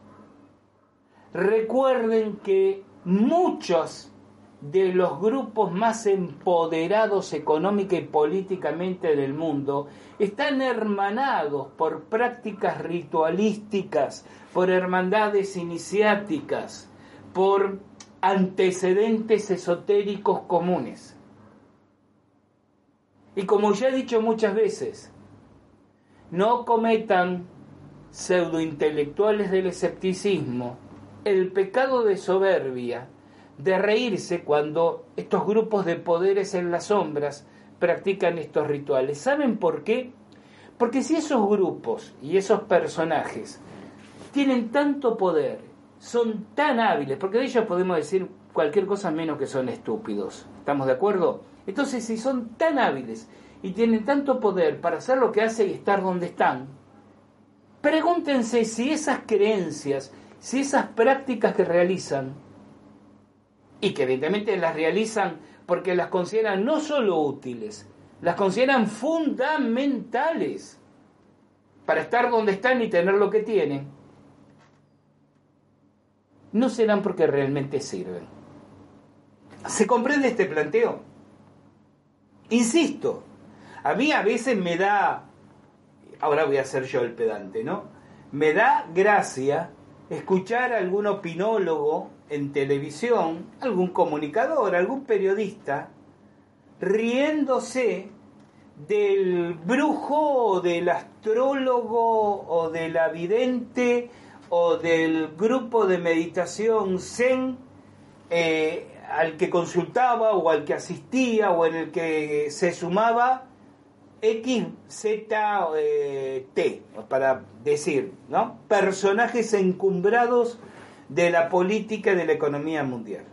Recuerden que muchos de los grupos más empoderados económica y políticamente del mundo están hermanados por prácticas ritualísticas, por hermandades iniciáticas, por antecedentes esotéricos comunes. Y como ya he dicho muchas veces, no cometan pseudointelectuales del escepticismo el pecado de soberbia de reírse cuando estos grupos de poderes en las sombras practican estos rituales. ¿Saben por qué? Porque si esos grupos y esos personajes tienen tanto poder, son tan hábiles, porque de ellos podemos decir cualquier cosa menos que son estúpidos, ¿estamos de acuerdo? Entonces, si son tan hábiles y tienen tanto poder para hacer lo que hacen y estar donde están, pregúntense si esas creencias, si esas prácticas que realizan, y que evidentemente las realizan porque las consideran no solo útiles, las consideran fundamentales para estar donde están y tener lo que tienen, no serán porque realmente sirven. ¿Se comprende este planteo? Insisto, a mí a veces me da, ahora voy a ser yo el pedante, ¿no? Me da gracia escuchar a algún opinólogo en televisión, algún comunicador, algún periodista, riéndose del brujo o del astrólogo o del avidente o del grupo de meditación zen eh, al que consultaba o al que asistía o en el que se sumaba X, Z, eh, para decir, ¿no? Personajes encumbrados de la política y de la economía mundial.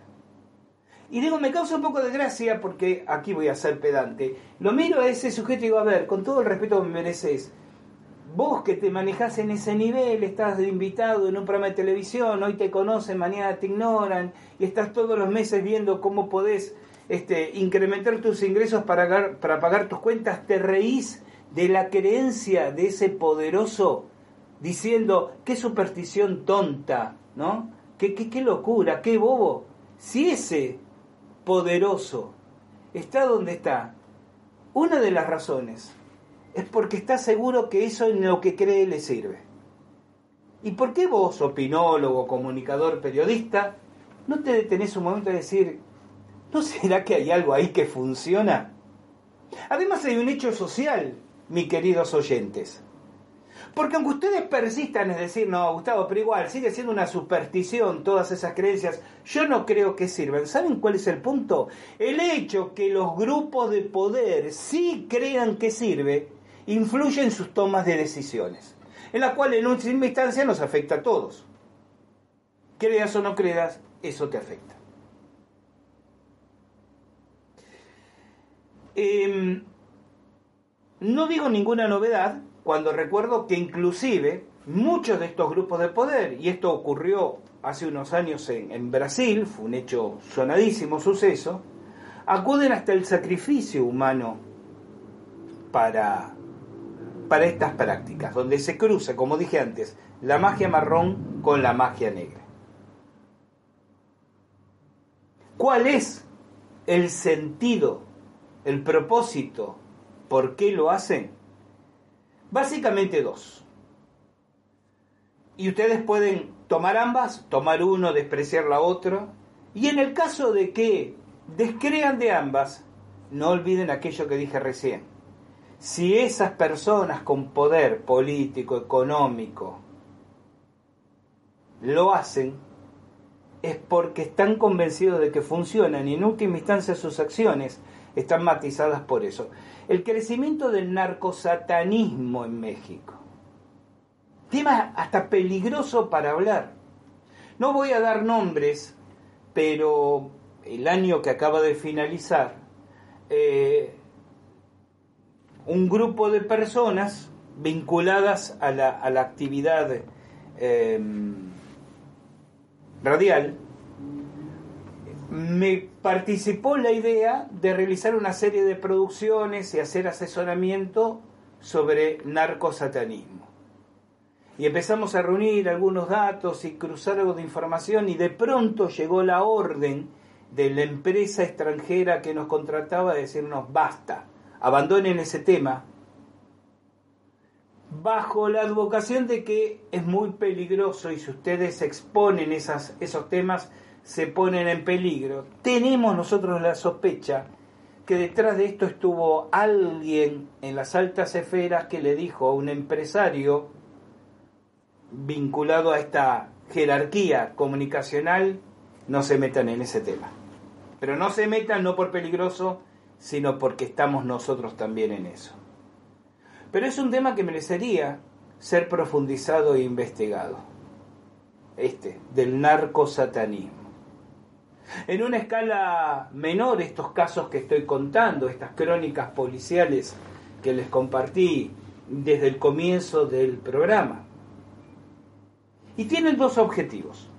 Y digo, me causa un poco de gracia porque aquí voy a ser pedante. Lo miro a ese sujeto y digo, a ver, con todo el respeto que me mereces, vos que te manejás en ese nivel, estás de invitado en un programa de televisión, hoy te conocen, mañana te ignoran, y estás todos los meses viendo cómo podés este, incrementar tus ingresos para, pagar tus cuentas, te reís de la creencia de ese poderoso diciendo qué superstición tonta, ¿no? Qué, qué, qué locura, qué bobo. Si ese poderoso está donde está, una de las razones es porque está seguro que eso en lo que cree le sirve. ¿Y por qué vos, opinólogo, comunicador, periodista, no te detenés un momento a decir, ¿No será que hay algo ahí que funciona? Además hay un hecho social, mis queridos oyentes. Porque aunque ustedes persistan en decir, no, Gustavo, pero igual sigue siendo una superstición todas esas creencias, yo no creo que sirvan. ¿Saben cuál es el punto? El hecho que los grupos de poder sí crean que sirve, influye en sus tomas de decisiones, en la cual en última instancia nos afecta a todos. Creas o no creas, eso te afecta. Em, no digo ninguna novedad cuando recuerdo que inclusive muchos de estos grupos de poder, y esto ocurrió hace unos años en, Brasil, fue un hecho sonadísimo suceso, acuden hasta el sacrificio humano para, para estas prácticas, donde se cruza, como dije antes, la magia marrón con la magia negra. ¿Cuál es el sentido el propósito, por qué lo hacen, básicamente dos. Y ustedes pueden tomar ambas, tomar uno, despreciar la otra, y en el caso de que descrean de ambas, no olviden aquello que dije recién. Si esas personas con poder político, económico, lo hacen, es porque están convencidos de que funcionan y en última instancia sus acciones están matizadas por eso. El crecimiento del narcosatanismo en México. Tema hasta peligroso para hablar. No voy a dar nombres, pero el año que acaba de finalizar, eh, un grupo de personas vinculadas a la, a la actividad em, radial, me participó la idea de realizar una serie de producciones y hacer asesoramiento sobre narcosatanismo. Y empezamos a reunir algunos datos y cruzar algo de información y de pronto llegó la orden de la empresa extranjera que nos contrataba de decirnos basta, abandonen ese tema, bajo la advocación de que es muy peligroso y si ustedes exponen esas, esos temas se ponen en peligro. Tenemos nosotros la sospecha que detrás de esto estuvo alguien en las altas esferas que le dijo a un empresario vinculado a esta jerarquía comunicacional, no se metan en ese tema. Pero no se metan no por peligroso, sino porque estamos nosotros también en eso. Pero es un tema que merecería ser profundizado e investigado. Este, del narcosatanismo. En una escala menor, estos casos que estoy contando, estas crónicas policiales que les compartí desde el comienzo del programa. Y tienen dos objetivos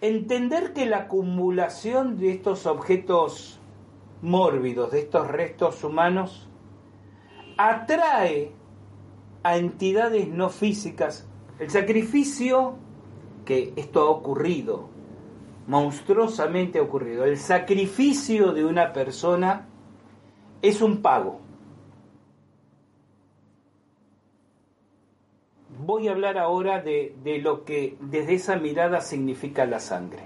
entender que la acumulación de estos objetos mórbidos, de estos restos humanos, atrae a entidades no físicas. El sacrificio, que esto ha ocurrido, monstruosamente ocurrido, el sacrificio de una persona es un pago. voy a hablar ahora de, lo que desde esa mirada significa la sangre.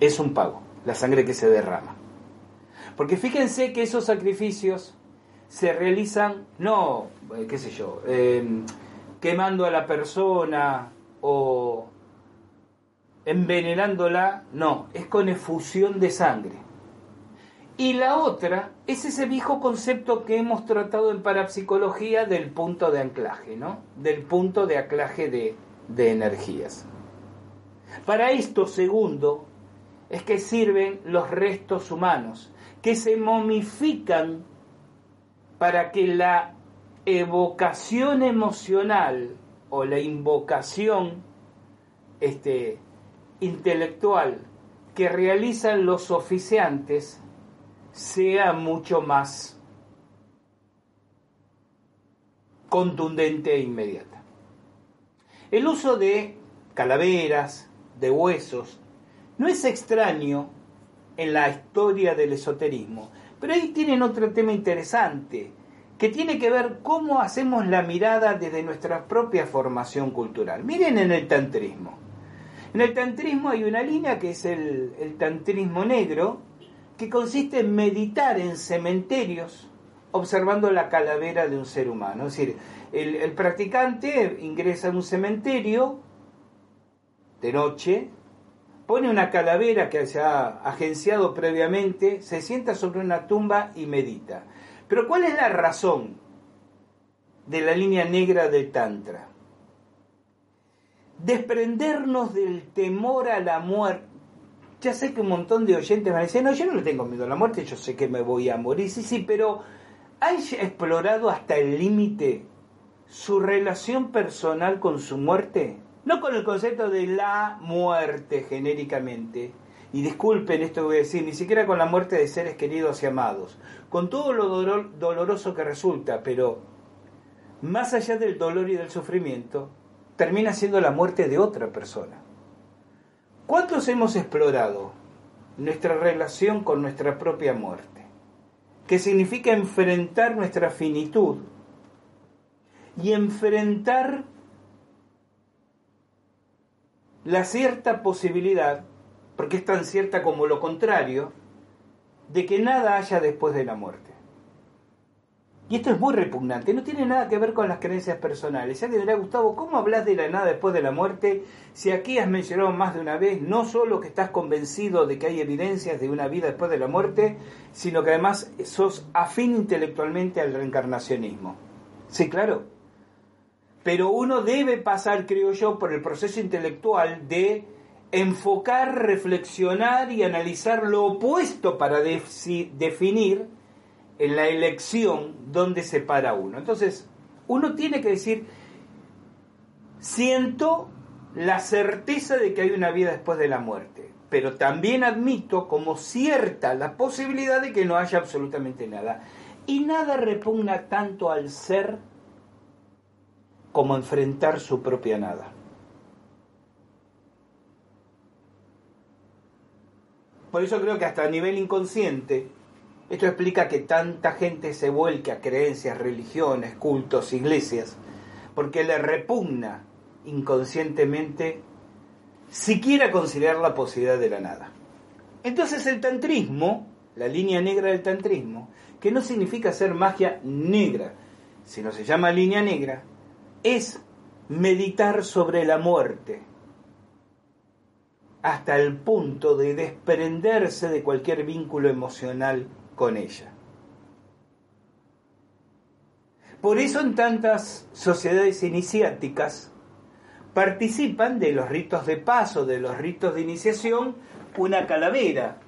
Es un pago, la sangre que se derrama. Porque fíjense que esos sacrificios se realizan, no, eh, qué sé yo, em, quemando a la persona o envenenándola, no, es con efusión de sangre. Y la otra es ese viejo concepto que hemos tratado en parapsicología del punto de anclaje, ¿no? Del punto de anclaje de, de energías. Para esto, segundo, es que sirven los restos humanos, que se momifican para que la evocación emocional o la invocación este, intelectual que realizan los oficiantes sea mucho más contundente e inmediata. El uso de calaveras, de huesos, no es extraño en la historia del esoterismo, pero ahí tienen otro tema interesante, que tiene que ver cómo hacemos la mirada desde nuestra propia formación cultural. Miren en el tantrismo. En el tantrismo hay una línea que es el, el tantrismo negro, que consiste en meditar en cementerios observando la calavera de un ser humano. Es decir, el, practicante ingresa en un cementerio de noche, pone una calavera que se ha agenciado previamente, se sienta sobre una tumba y medita. Pero ¿cuál es la razón de la línea negra del Tantra? Desprendernos del temor a la muerte ya sé que un montón de oyentes van a decir, no, yo no le tengo miedo a la muerte, yo sé que me voy a morir. Sí, sí, pero ¿hay explorado hasta el límite su relación personal con su muerte? No con el concepto de la muerte genéricamente. Y disculpen esto que voy a decir, ni siquiera con la muerte de seres queridos y amados. Con todo lo doloroso que resulta, pero más allá del dolor y del sufrimiento, termina siendo la muerte de otra persona. ¿Cuántos hemos explorado nuestra relación con nuestra propia muerte? Que significa enfrentar nuestra finitud y enfrentar la cierta posibilidad, porque es tan cierta como lo contrario, de que nada haya después de la muerte. Y esto es muy repugnante, no tiene nada que ver con las creencias personales. Ya te dirá, Gustavo, ¿cómo hablas de la nada después de la muerte si aquí has mencionado más de una vez no solo que estás convencido de que hay evidencias de una vida después de la muerte, sino que además sos afín intelectualmente al reencarnacionismo? Sí, claro. Pero uno debe pasar, creo yo, por el proceso intelectual de enfocar, reflexionar y analizar lo opuesto para definir en la elección donde se para uno. Entonces, uno tiene que decir, siento la certeza de que hay una vida después de la muerte, pero también admito como cierta la posibilidad de que no haya absolutamente nada. Y nada repugna tanto al ser como enfrentar su propia nada. Por eso creo que hasta a nivel inconsciente, esto explica que tanta gente se vuelque a creencias, religiones, cultos, iglesias, porque le repugna inconscientemente siquiera considerar la posibilidad de la nada. Entonces el tantrismo, la línea negra del tantrismo, que no significa ser magia negra, sino se llama línea negra, es meditar sobre la muerte, hasta el punto de desprenderse de cualquier vínculo emocional con ella. Por eso en tantas sociedades iniciáticas participan de los ritos de paso, de los ritos de iniciación, una calavera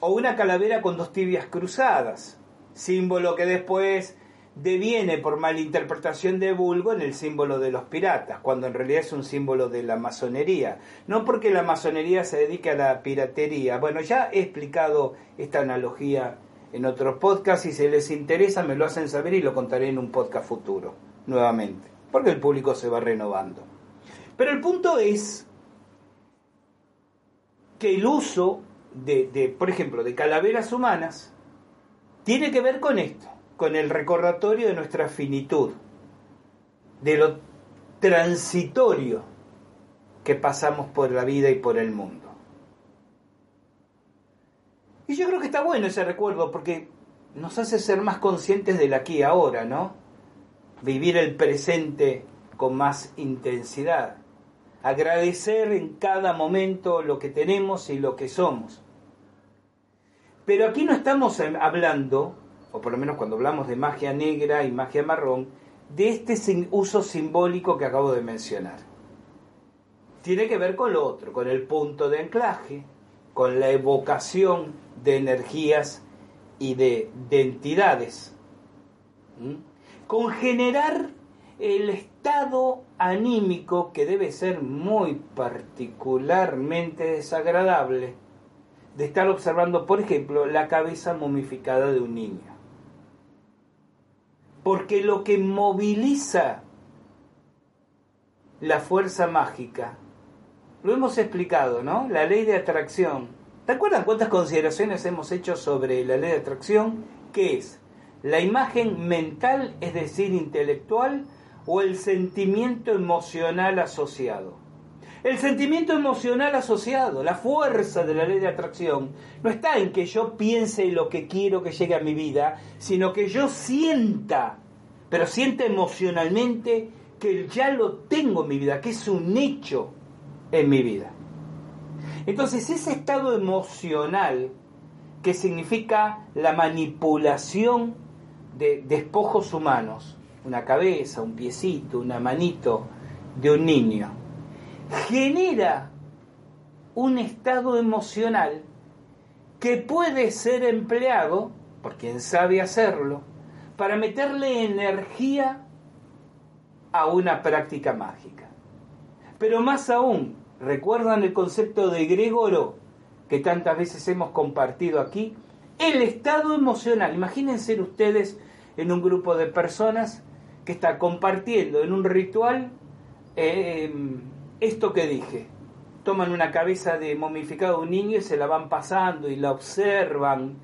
o una calavera con dos tibias cruzadas, símbolo que después deviene por malinterpretación de vulgo en el símbolo de los piratas, cuando en realidad es un símbolo de la masonería. No porque la masonería se dedique a la piratería. Bueno, ya he explicado esta analogía en otros podcasts. Si se les interesa, me lo hacen saber y lo contaré en un podcast futuro, nuevamente, porque el público se va renovando. Pero el punto es que el uso de, de por ejemplo, de calaveras humanas tiene que ver con esto con el recordatorio de nuestra finitud, de lo transitorio que pasamos por la vida y por el mundo. Y yo creo que está bueno ese recuerdo porque nos hace ser más conscientes del aquí y ahora, ¿no? Vivir el presente con más intensidad. Agradecer en cada momento lo que tenemos y lo que somos. Pero aquí no estamos hablando o por lo menos cuando hablamos de magia negra y magia marrón, de este uso simbólico que acabo de mencionar. Tiene que ver con lo otro, con el punto de anclaje, con la evocación de energías y de, entidades, con generar el estado anímico que debe ser muy particularmente desagradable de estar observando, por ejemplo, la cabeza momificada de un niño. Porque lo que moviliza la fuerza mágica, lo hemos explicado, ¿no? La ley de atracción. ¿Te acuerdan cuántas consideraciones hemos hecho sobre la ley de atracción? ¿Qué es? La imagen mental, es decir, intelectual, o el sentimiento emocional asociado. El sentimiento emocional asociado, la fuerza de la ley de atracción, no está en que yo piense lo que quiero que llegue a mi vida, sino que yo sienta, pero sienta emocionalmente que ya lo tengo en mi vida, que es un hecho en mi vida. Entonces ese estado emocional que significa la manipulación de despojos humanos, una cabeza, un piecito, una manito de un niño, genera un estado emocional que puede ser empleado, por quien sabe hacerlo, para meterle energía a una práctica mágica. Pero más aún, ¿recuerdan el concepto de Gregoro que tantas veces hemos compartido aquí? El estado emocional. Imagínense ustedes en un grupo de personas que está compartiendo en un ritual eh, esto que dije. Toman una cabeza de momificado de un niño y se la van pasando y la observan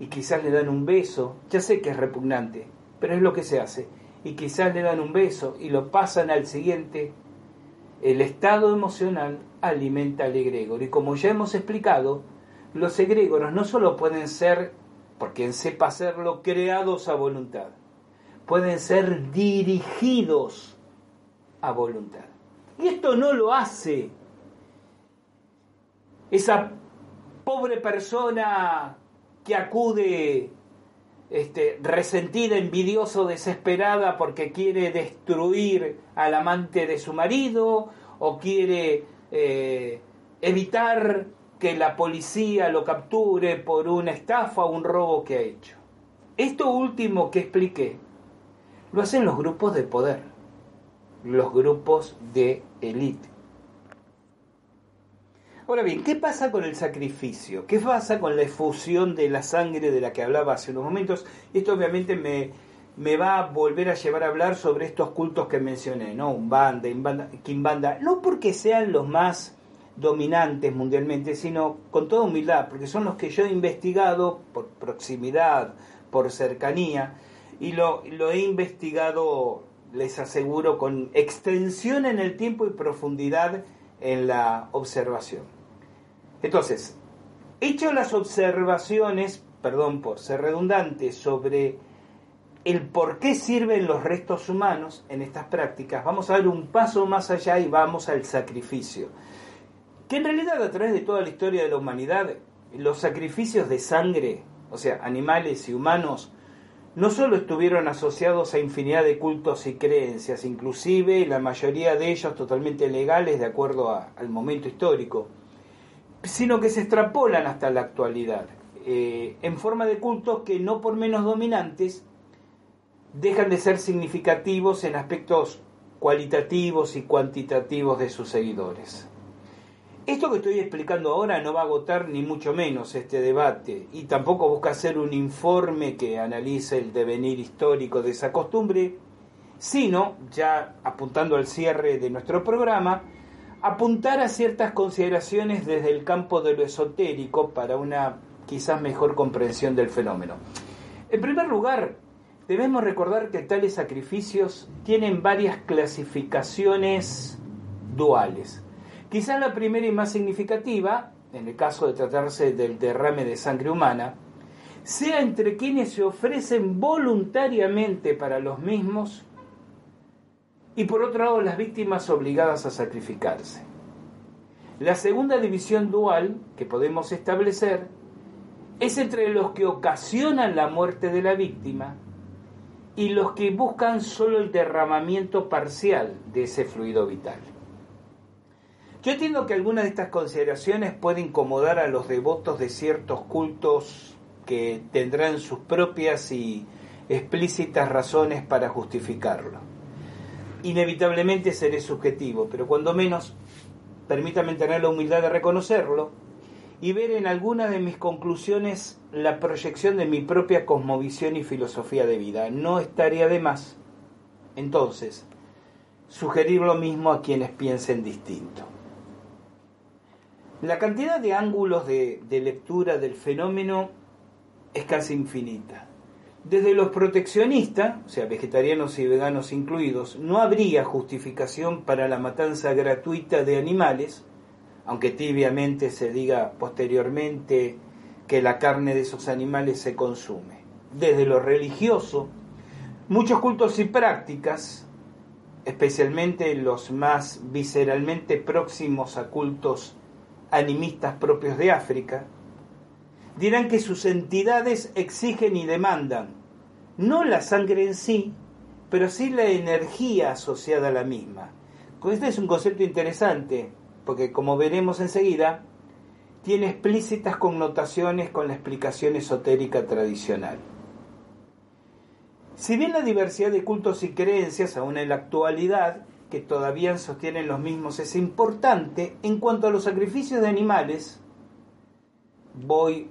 y quizás le dan un beso. Ya sé que es repugnante, pero es lo que se hace. Y quizás le dan un beso y lo pasan al siguiente. El estado emocional alimenta al egregor. Y como ya hemos explicado, los egregoros no solo pueden ser, por quien sepa hacerlo, creados a voluntad, pueden ser dirigidos a voluntad. Y esto no lo hace esa pobre persona que acude este, resentida, envidiosa desesperada porque quiere destruir al amante de su marido o quiere eh, evitar que la policía lo capture por una estafa o un robo que ha hecho. Esto último que expliqué lo hacen los grupos de poder, los grupos de élite. Ahora bien, ¿qué pasa con el sacrificio? ¿Qué pasa con la efusión de la sangre de la que hablaba hace unos momentos? Esto obviamente me, me va a volver a llevar a hablar sobre estos cultos que mencioné, ¿no? Umbanda, Imbanda, Kimbanda, no porque sean los más dominantes mundialmente, sino con toda humildad, porque son los que yo he investigado por proximidad, por cercanía, y lo, lo he investigado, les aseguro, con extensión en el tiempo y profundidad en la observación. Entonces, hecho las observaciones, perdón por ser redundante, sobre el por qué sirven los restos humanos en estas prácticas, vamos a dar un paso más allá y vamos al sacrificio. Que en realidad a través de toda la historia de la humanidad, los sacrificios de sangre, o sea, animales y humanos, no solo estuvieron asociados a infinidad de cultos y creencias, inclusive la mayoría de ellos totalmente legales de acuerdo al momento histórico, sino que se extrapolan hasta la actualidad, eh, en forma de cultos que no por menos dominantes dejan de ser significativos en aspectos cualitativos y cuantitativos de sus seguidores. Esto que estoy explicando ahora no va a agotar ni mucho menos este debate y tampoco busca hacer un informe que analice el devenir histórico de esa costumbre, sino, ya apuntando al cierre de nuestro programa, apuntar a ciertas consideraciones desde el campo de lo esotérico para una quizás mejor comprensión del fenómeno. En primer lugar, debemos recordar que tales sacrificios tienen varias clasificaciones duales. Quizás la primera y más significativa, en el caso de tratarse del derrame de sangre humana, sea entre quienes se ofrecen voluntariamente para los mismos y por otro lado las víctimas obligadas a sacrificarse. La segunda división dual que podemos establecer es entre los que ocasionan la muerte de la víctima y los que buscan solo el derramamiento parcial de ese fluido vital. Yo entiendo que algunas de estas consideraciones pueden incomodar a los devotos de ciertos cultos que tendrán sus propias y explícitas razones para justificarlo inevitablemente seré subjetivo, pero cuando menos permítame tener la humildad de reconocerlo y ver en algunas de mis conclusiones la proyección de mi propia cosmovisión y filosofía de vida. No estaría de más, entonces, sugerir lo mismo a quienes piensen distinto. La cantidad de ángulos de, de lectura del fenómeno es casi infinita. Desde los proteccionistas, o sea, vegetarianos y veganos incluidos, no habría justificación para la matanza gratuita de animales, aunque tibiamente se diga posteriormente que la carne de esos animales se consume. Desde lo religioso, muchos cultos y prácticas, especialmente los más visceralmente próximos a cultos animistas propios de África, dirán que sus entidades exigen y demandan no la sangre en sí, pero sí la energía asociada a la misma. Este es un concepto interesante, porque como veremos enseguida, tiene explícitas connotaciones con la explicación esotérica tradicional. Si bien la diversidad de cultos y creencias, aún en la actualidad, que todavía sostienen los mismos, es importante, en cuanto a los sacrificios de animales, voy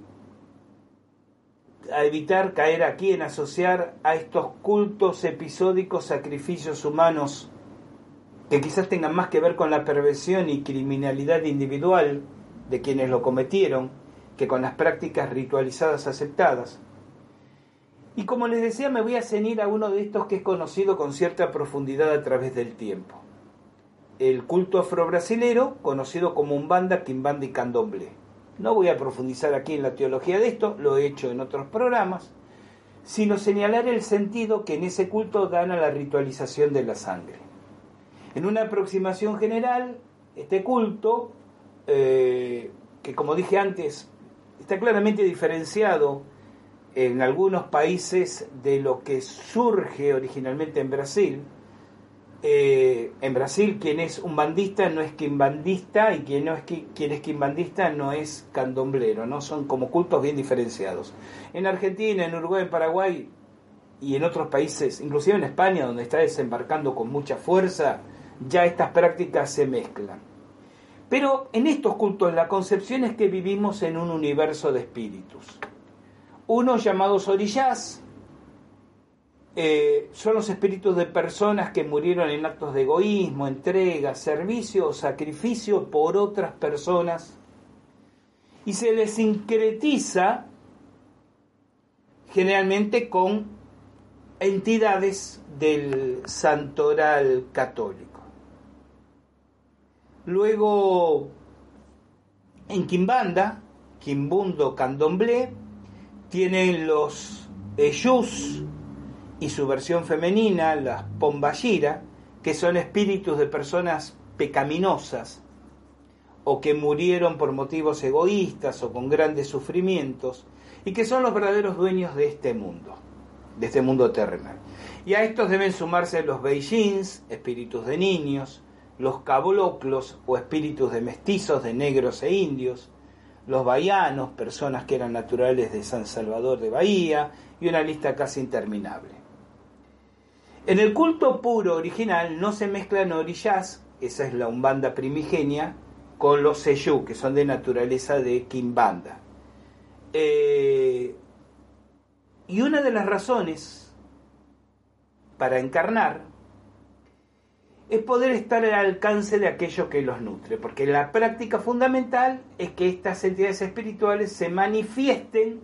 a evitar caer aquí en asociar a estos cultos episódicos sacrificios humanos que quizás tengan más que ver con la perversión y criminalidad individual de quienes lo cometieron que con las prácticas ritualizadas aceptadas. Y como les decía, me voy a ceñir a uno de estos que es conocido con cierta profundidad a través del tiempo. El culto afro-brasilero, conocido como Umbanda, Quimbanda y Candomblé. No voy a profundizar aquí en la teología de esto, lo he hecho en otros programas, sino señalar el sentido que en ese culto dan a la ritualización de la sangre. En una aproximación general, este culto, eh, que como dije antes, está claramente diferenciado en algunos países de lo que surge originalmente en Brasil, Eh, en Brasil, quien es un bandista no es quimbandista y quien, no es, quien es quimbandista no es candomblero, ¿no? Son como cultos bien diferenciados. En Argentina, en Uruguay, en Paraguay y en otros países, inclusive en España, donde está desembarcando con mucha fuerza, ya estas prácticas se mezclan. Pero en estos cultos la concepción es que vivimos en un universo de espíritus. Unos llamados orillas, eh, son los espíritus de personas que murieron en actos de egoísmo, entrega, servicio o sacrificio por otras personas y se les sincretiza generalmente con entidades del santoral católico. Luego, en Quimbanda, Quimbundo Candomblé, tienen los Eyus, y su versión femenina, las Pombayira, que son espíritus de personas pecaminosas o que murieron por motivos egoístas o con grandes sufrimientos y que son los verdaderos dueños de este mundo, de este mundo terrenal. Y a estos deben sumarse los Beijings, espíritus de niños, los caboclos o espíritus de mestizos, de negros e indios, los bahianos, personas que eran naturales de San Salvador de Bahía, y una lista casi interminable. En el culto puro original no se mezclan orillas, esa es la umbanda primigenia, con los seyú, que son de naturaleza de quimbanda. Eh, y una de las razones para encarnar es poder estar al alcance de aquello que los nutre, porque la práctica fundamental es que estas entidades espirituales se manifiesten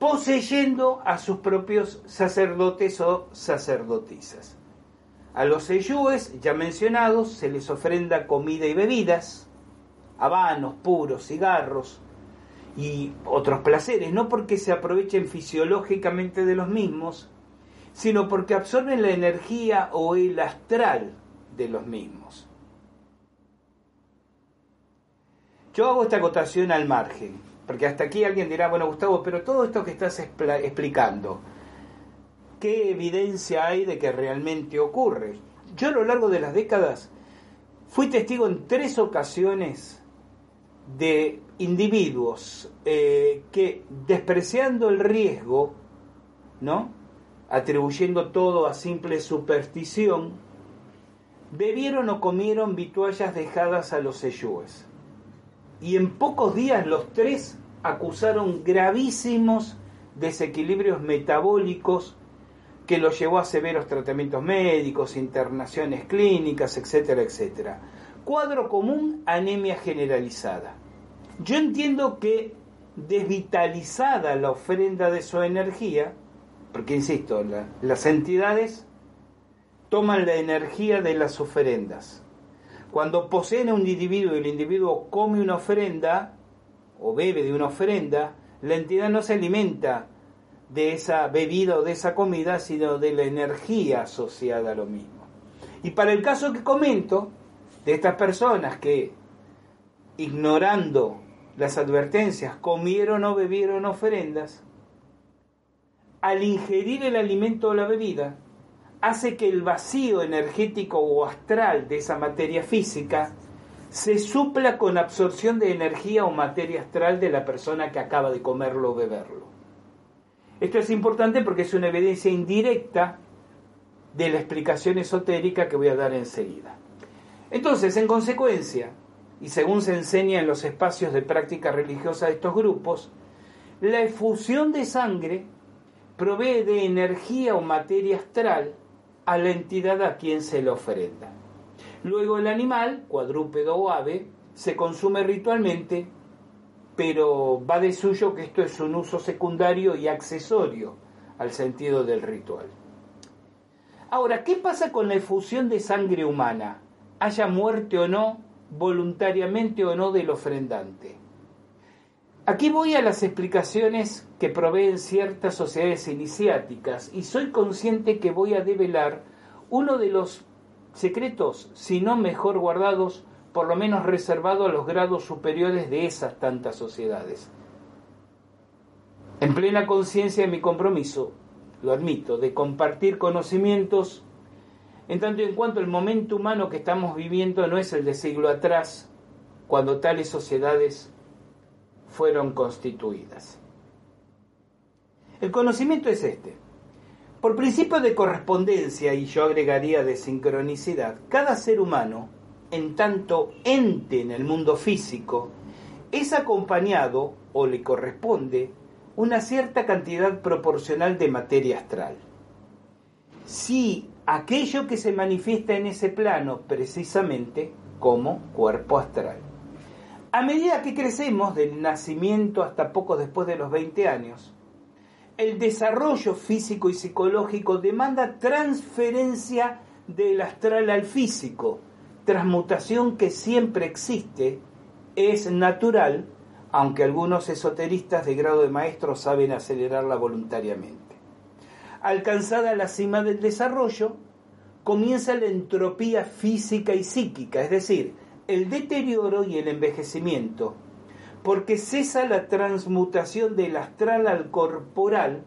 poseyendo a sus propios sacerdotes o sacerdotisas. A los seyúes ya mencionados se les ofrenda comida y bebidas, habanos, puros, cigarros y otros placeres, no porque se aprovechen fisiológicamente de los mismos, sino porque absorben la energía o el astral de los mismos. Yo hago esta acotación al margen porque hasta aquí alguien dirá, bueno Gustavo, pero todo esto que estás explicando, ¿qué evidencia hay de que realmente ocurre? Yo a lo largo de las décadas fui testigo en tres ocasiones de individuos eh, que despreciando el riesgo, ¿no? atribuyendo todo a simple superstición, bebieron o comieron vituallas dejadas a los seyúes. Y en pocos días los tres acusaron gravísimos desequilibrios metabólicos que los llevó a severos tratamientos médicos, internaciones clínicas, etcétera, etcétera. Cuadro común, anemia generalizada. Yo entiendo que desvitalizada la ofrenda de su energía, porque insisto, las entidades toman la energía de las ofrendas. Cuando poseen a un individuo y el individuo come una ofrenda, o bebe de una ofrenda, la entidad no se alimenta de esa bebida o de esa comida, sino de la energía asociada a lo mismo. Y para el caso que comento, de estas personas que, ignorando las advertencias, comieron o bebieron ofrendas, al ingerir el alimento o la bebida, hace que el vacío energético o astral de esa materia física se supla con absorción de energía o materia astral de la persona que acaba de comerlo o beberlo. Esto es importante porque es una evidencia indirecta de la explicación esotérica que voy a dar enseguida. Entonces, en consecuencia, y según se enseña en los espacios de práctica religiosa de estos grupos, la efusión de sangre provee de energía o materia astral a la entidad a quien se le ofrenda. Luego el animal, cuadrúpedo o ave, se consume ritualmente, pero va de suyo que esto es un uso secundario y accesorio al sentido del ritual. Ahora, ¿qué pasa con la efusión de sangre humana? Haya muerte o no, voluntariamente o no del ofrendante. Aquí voy a las explicaciones que proveen ciertas sociedades iniciáticas y soy consciente que voy a develar uno de los secretos, si no mejor guardados, por lo menos reservados a los grados superiores de esas tantas sociedades. En plena conciencia de mi compromiso, lo admito, de compartir conocimientos en tanto y en cuanto el momento humano que estamos viviendo no es el de siglo atrás, cuando tales sociedades fueron constituidas. El conocimiento es este. Por principio de correspondencia, y yo agregaría de sincronicidad, cada ser humano, en tanto ente en el mundo físico, es acompañado o le corresponde una cierta cantidad proporcional de materia astral. Si aquello que se manifiesta en ese plano precisamente como cuerpo astral. A medida que crecemos del nacimiento hasta poco después de los 20 años, el desarrollo físico y psicológico demanda transferencia del astral al físico, transmutación que siempre existe, es natural, aunque algunos esoteristas de grado de maestro saben acelerarla voluntariamente. Alcanzada la cima del desarrollo, comienza la entropía física y psíquica, es decir, el deterioro y el envejecimiento, porque cesa la transmutación del astral al corporal,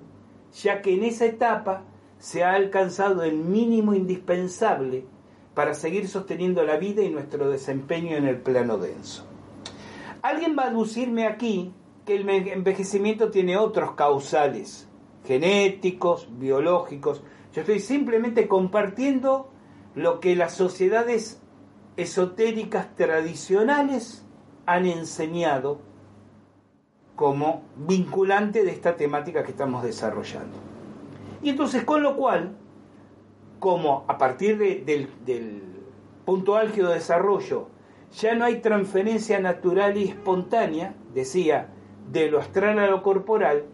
ya que en esa etapa se ha alcanzado el mínimo indispensable para seguir sosteniendo la vida y nuestro desempeño en el plano denso. Alguien va a aducirme aquí que el envejecimiento tiene otros causales, genéticos, biológicos. Yo estoy simplemente compartiendo lo que las sociedades esotéricas tradicionales han enseñado como vinculante de esta temática que estamos desarrollando. Y entonces, con lo cual, como a partir del, del punto álgido de desarrollo ya no hay transferencia natural y espontánea, decía, de lo astral a lo corporal,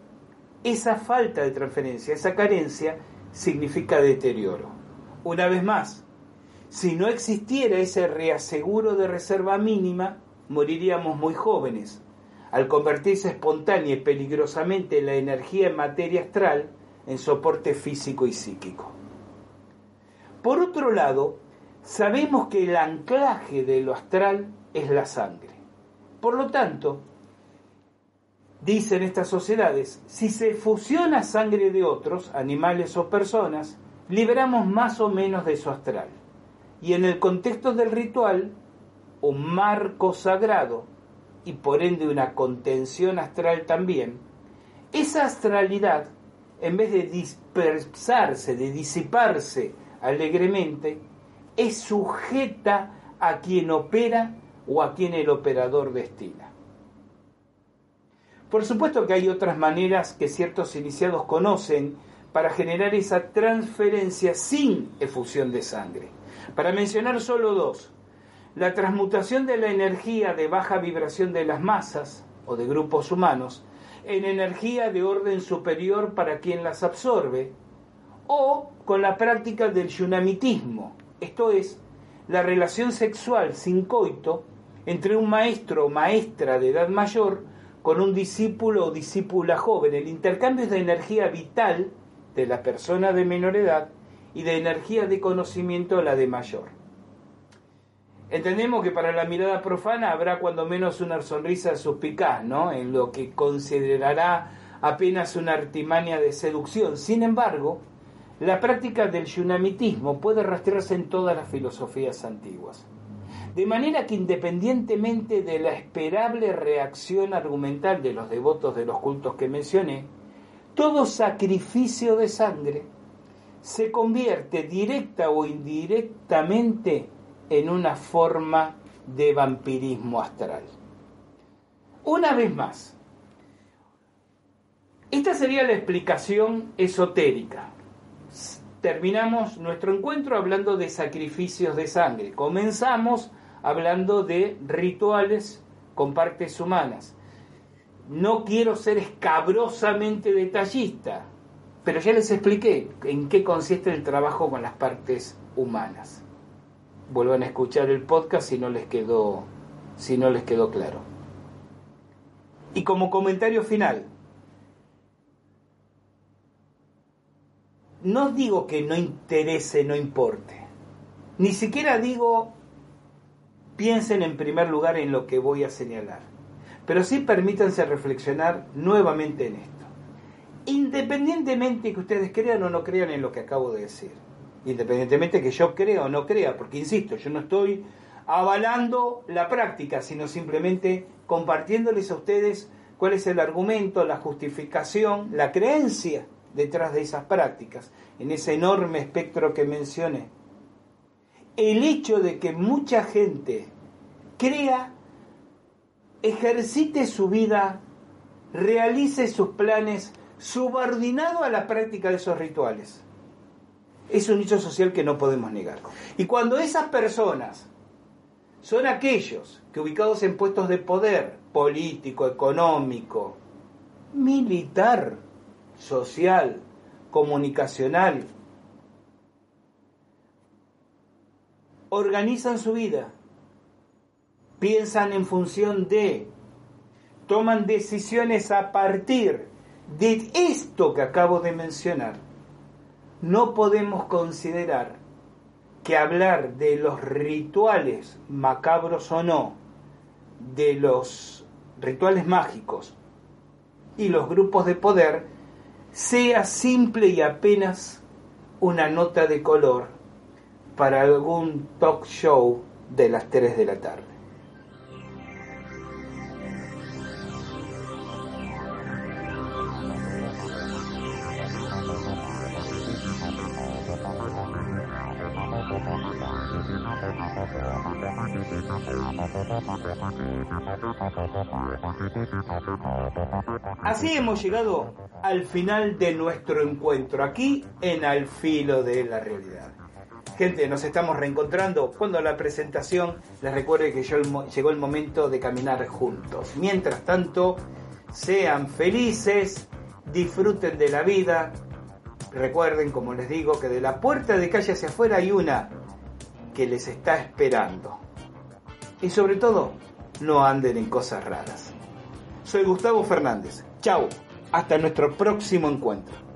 esa falta de transferencia, esa carencia, significa deterioro. Una vez más, si no existiera ese reaseguro de reserva mínima, moriríamos muy jóvenes. Al convertirse espontánea y peligrosamente la energía en materia astral en soporte físico y psíquico. Por otro lado, sabemos que el anclaje de lo astral es la sangre. Por lo tanto, dicen estas sociedades, si se fusiona sangre de otros, animales o personas, liberamos más o menos de su astral. Y en el contexto del ritual, un marco sagrado y por ende una contención astral también, esa astralidad, en vez de dispersarse, de disiparse alegremente, es sujeta a quien opera o a quien el operador destina. Por supuesto que hay otras maneras que ciertos iniciados conocen para generar esa transferencia sin efusión de sangre. Para mencionar solo dos, la transmutación de la energía de baja vibración de las masas o de grupos humanos en energía de orden superior para quien las absorbe, o con la práctica del yunamitismo, esto es, la relación sexual sin coito entre un maestro o maestra de edad mayor con un discípulo o discípula joven. El intercambio de energía vital de la persona de menor edad y de energía de conocimiento la de mayor. Entendemos que para la mirada profana habrá cuando menos una sonrisa suspicaz, ¿no? En lo que considerará apenas una artimaña de seducción. Sin embargo, la práctica del yunamitismo puede rastrearse en todas las filosofías antiguas. De manera que independientemente de la esperable reacción argumental de los devotos de los cultos que mencioné, todo sacrificio de sangre se convierte directa o indirectamente en una forma de vampirismo astral. Una vez más, esta sería la explicación esotérica. Terminamos nuestro encuentro hablando de sacrificios de sangre. Comenzamos hablando de rituales con partes humanas. No quiero ser escabrosamente detallista, pero ya les expliqué en qué consiste el trabajo con las partes humanas vuelvan a escuchar el podcast si no les quedó, si no les quedó claro. Y como comentario final, no digo que no interese, no importe. Ni siquiera digo piensen en primer lugar en lo que voy a señalar. Pero sí permítanse reflexionar nuevamente en esto. Independientemente que ustedes crean o no crean en lo que acabo de decir independientemente que yo crea o no crea, porque insisto, yo no estoy avalando la práctica, sino simplemente compartiéndoles a ustedes cuál es el argumento, la justificación, la creencia detrás de esas prácticas, en ese enorme espectro que mencioné. El hecho de que mucha gente crea, ejercite su vida, realice sus planes subordinado a la práctica de esos rituales. Es un hecho social que no podemos negar. Y cuando esas personas son aquellos que ubicados en puestos de poder político, económico, militar, social, comunicacional, organizan su vida, piensan en función de, toman decisiones a partir de esto que acabo de mencionar, no podemos considerar que hablar de los rituales macabros o no, de los rituales mágicos y los grupos de poder, sea simple y apenas una nota de color para algún talk show de las 3 de la tarde. Así hemos llegado al final de nuestro encuentro aquí en Al Filo de la Realidad. Gente, nos estamos reencontrando. Cuando la presentación, les recuerde que llegó el momento de caminar juntos. Mientras tanto, sean felices, disfruten de la vida. Recuerden, como les digo, que de la puerta de calle hacia afuera hay una que les está esperando. Y sobre todo, no anden en cosas raras. Soy Gustavo Fernández. Chao. Hasta nuestro próximo encuentro.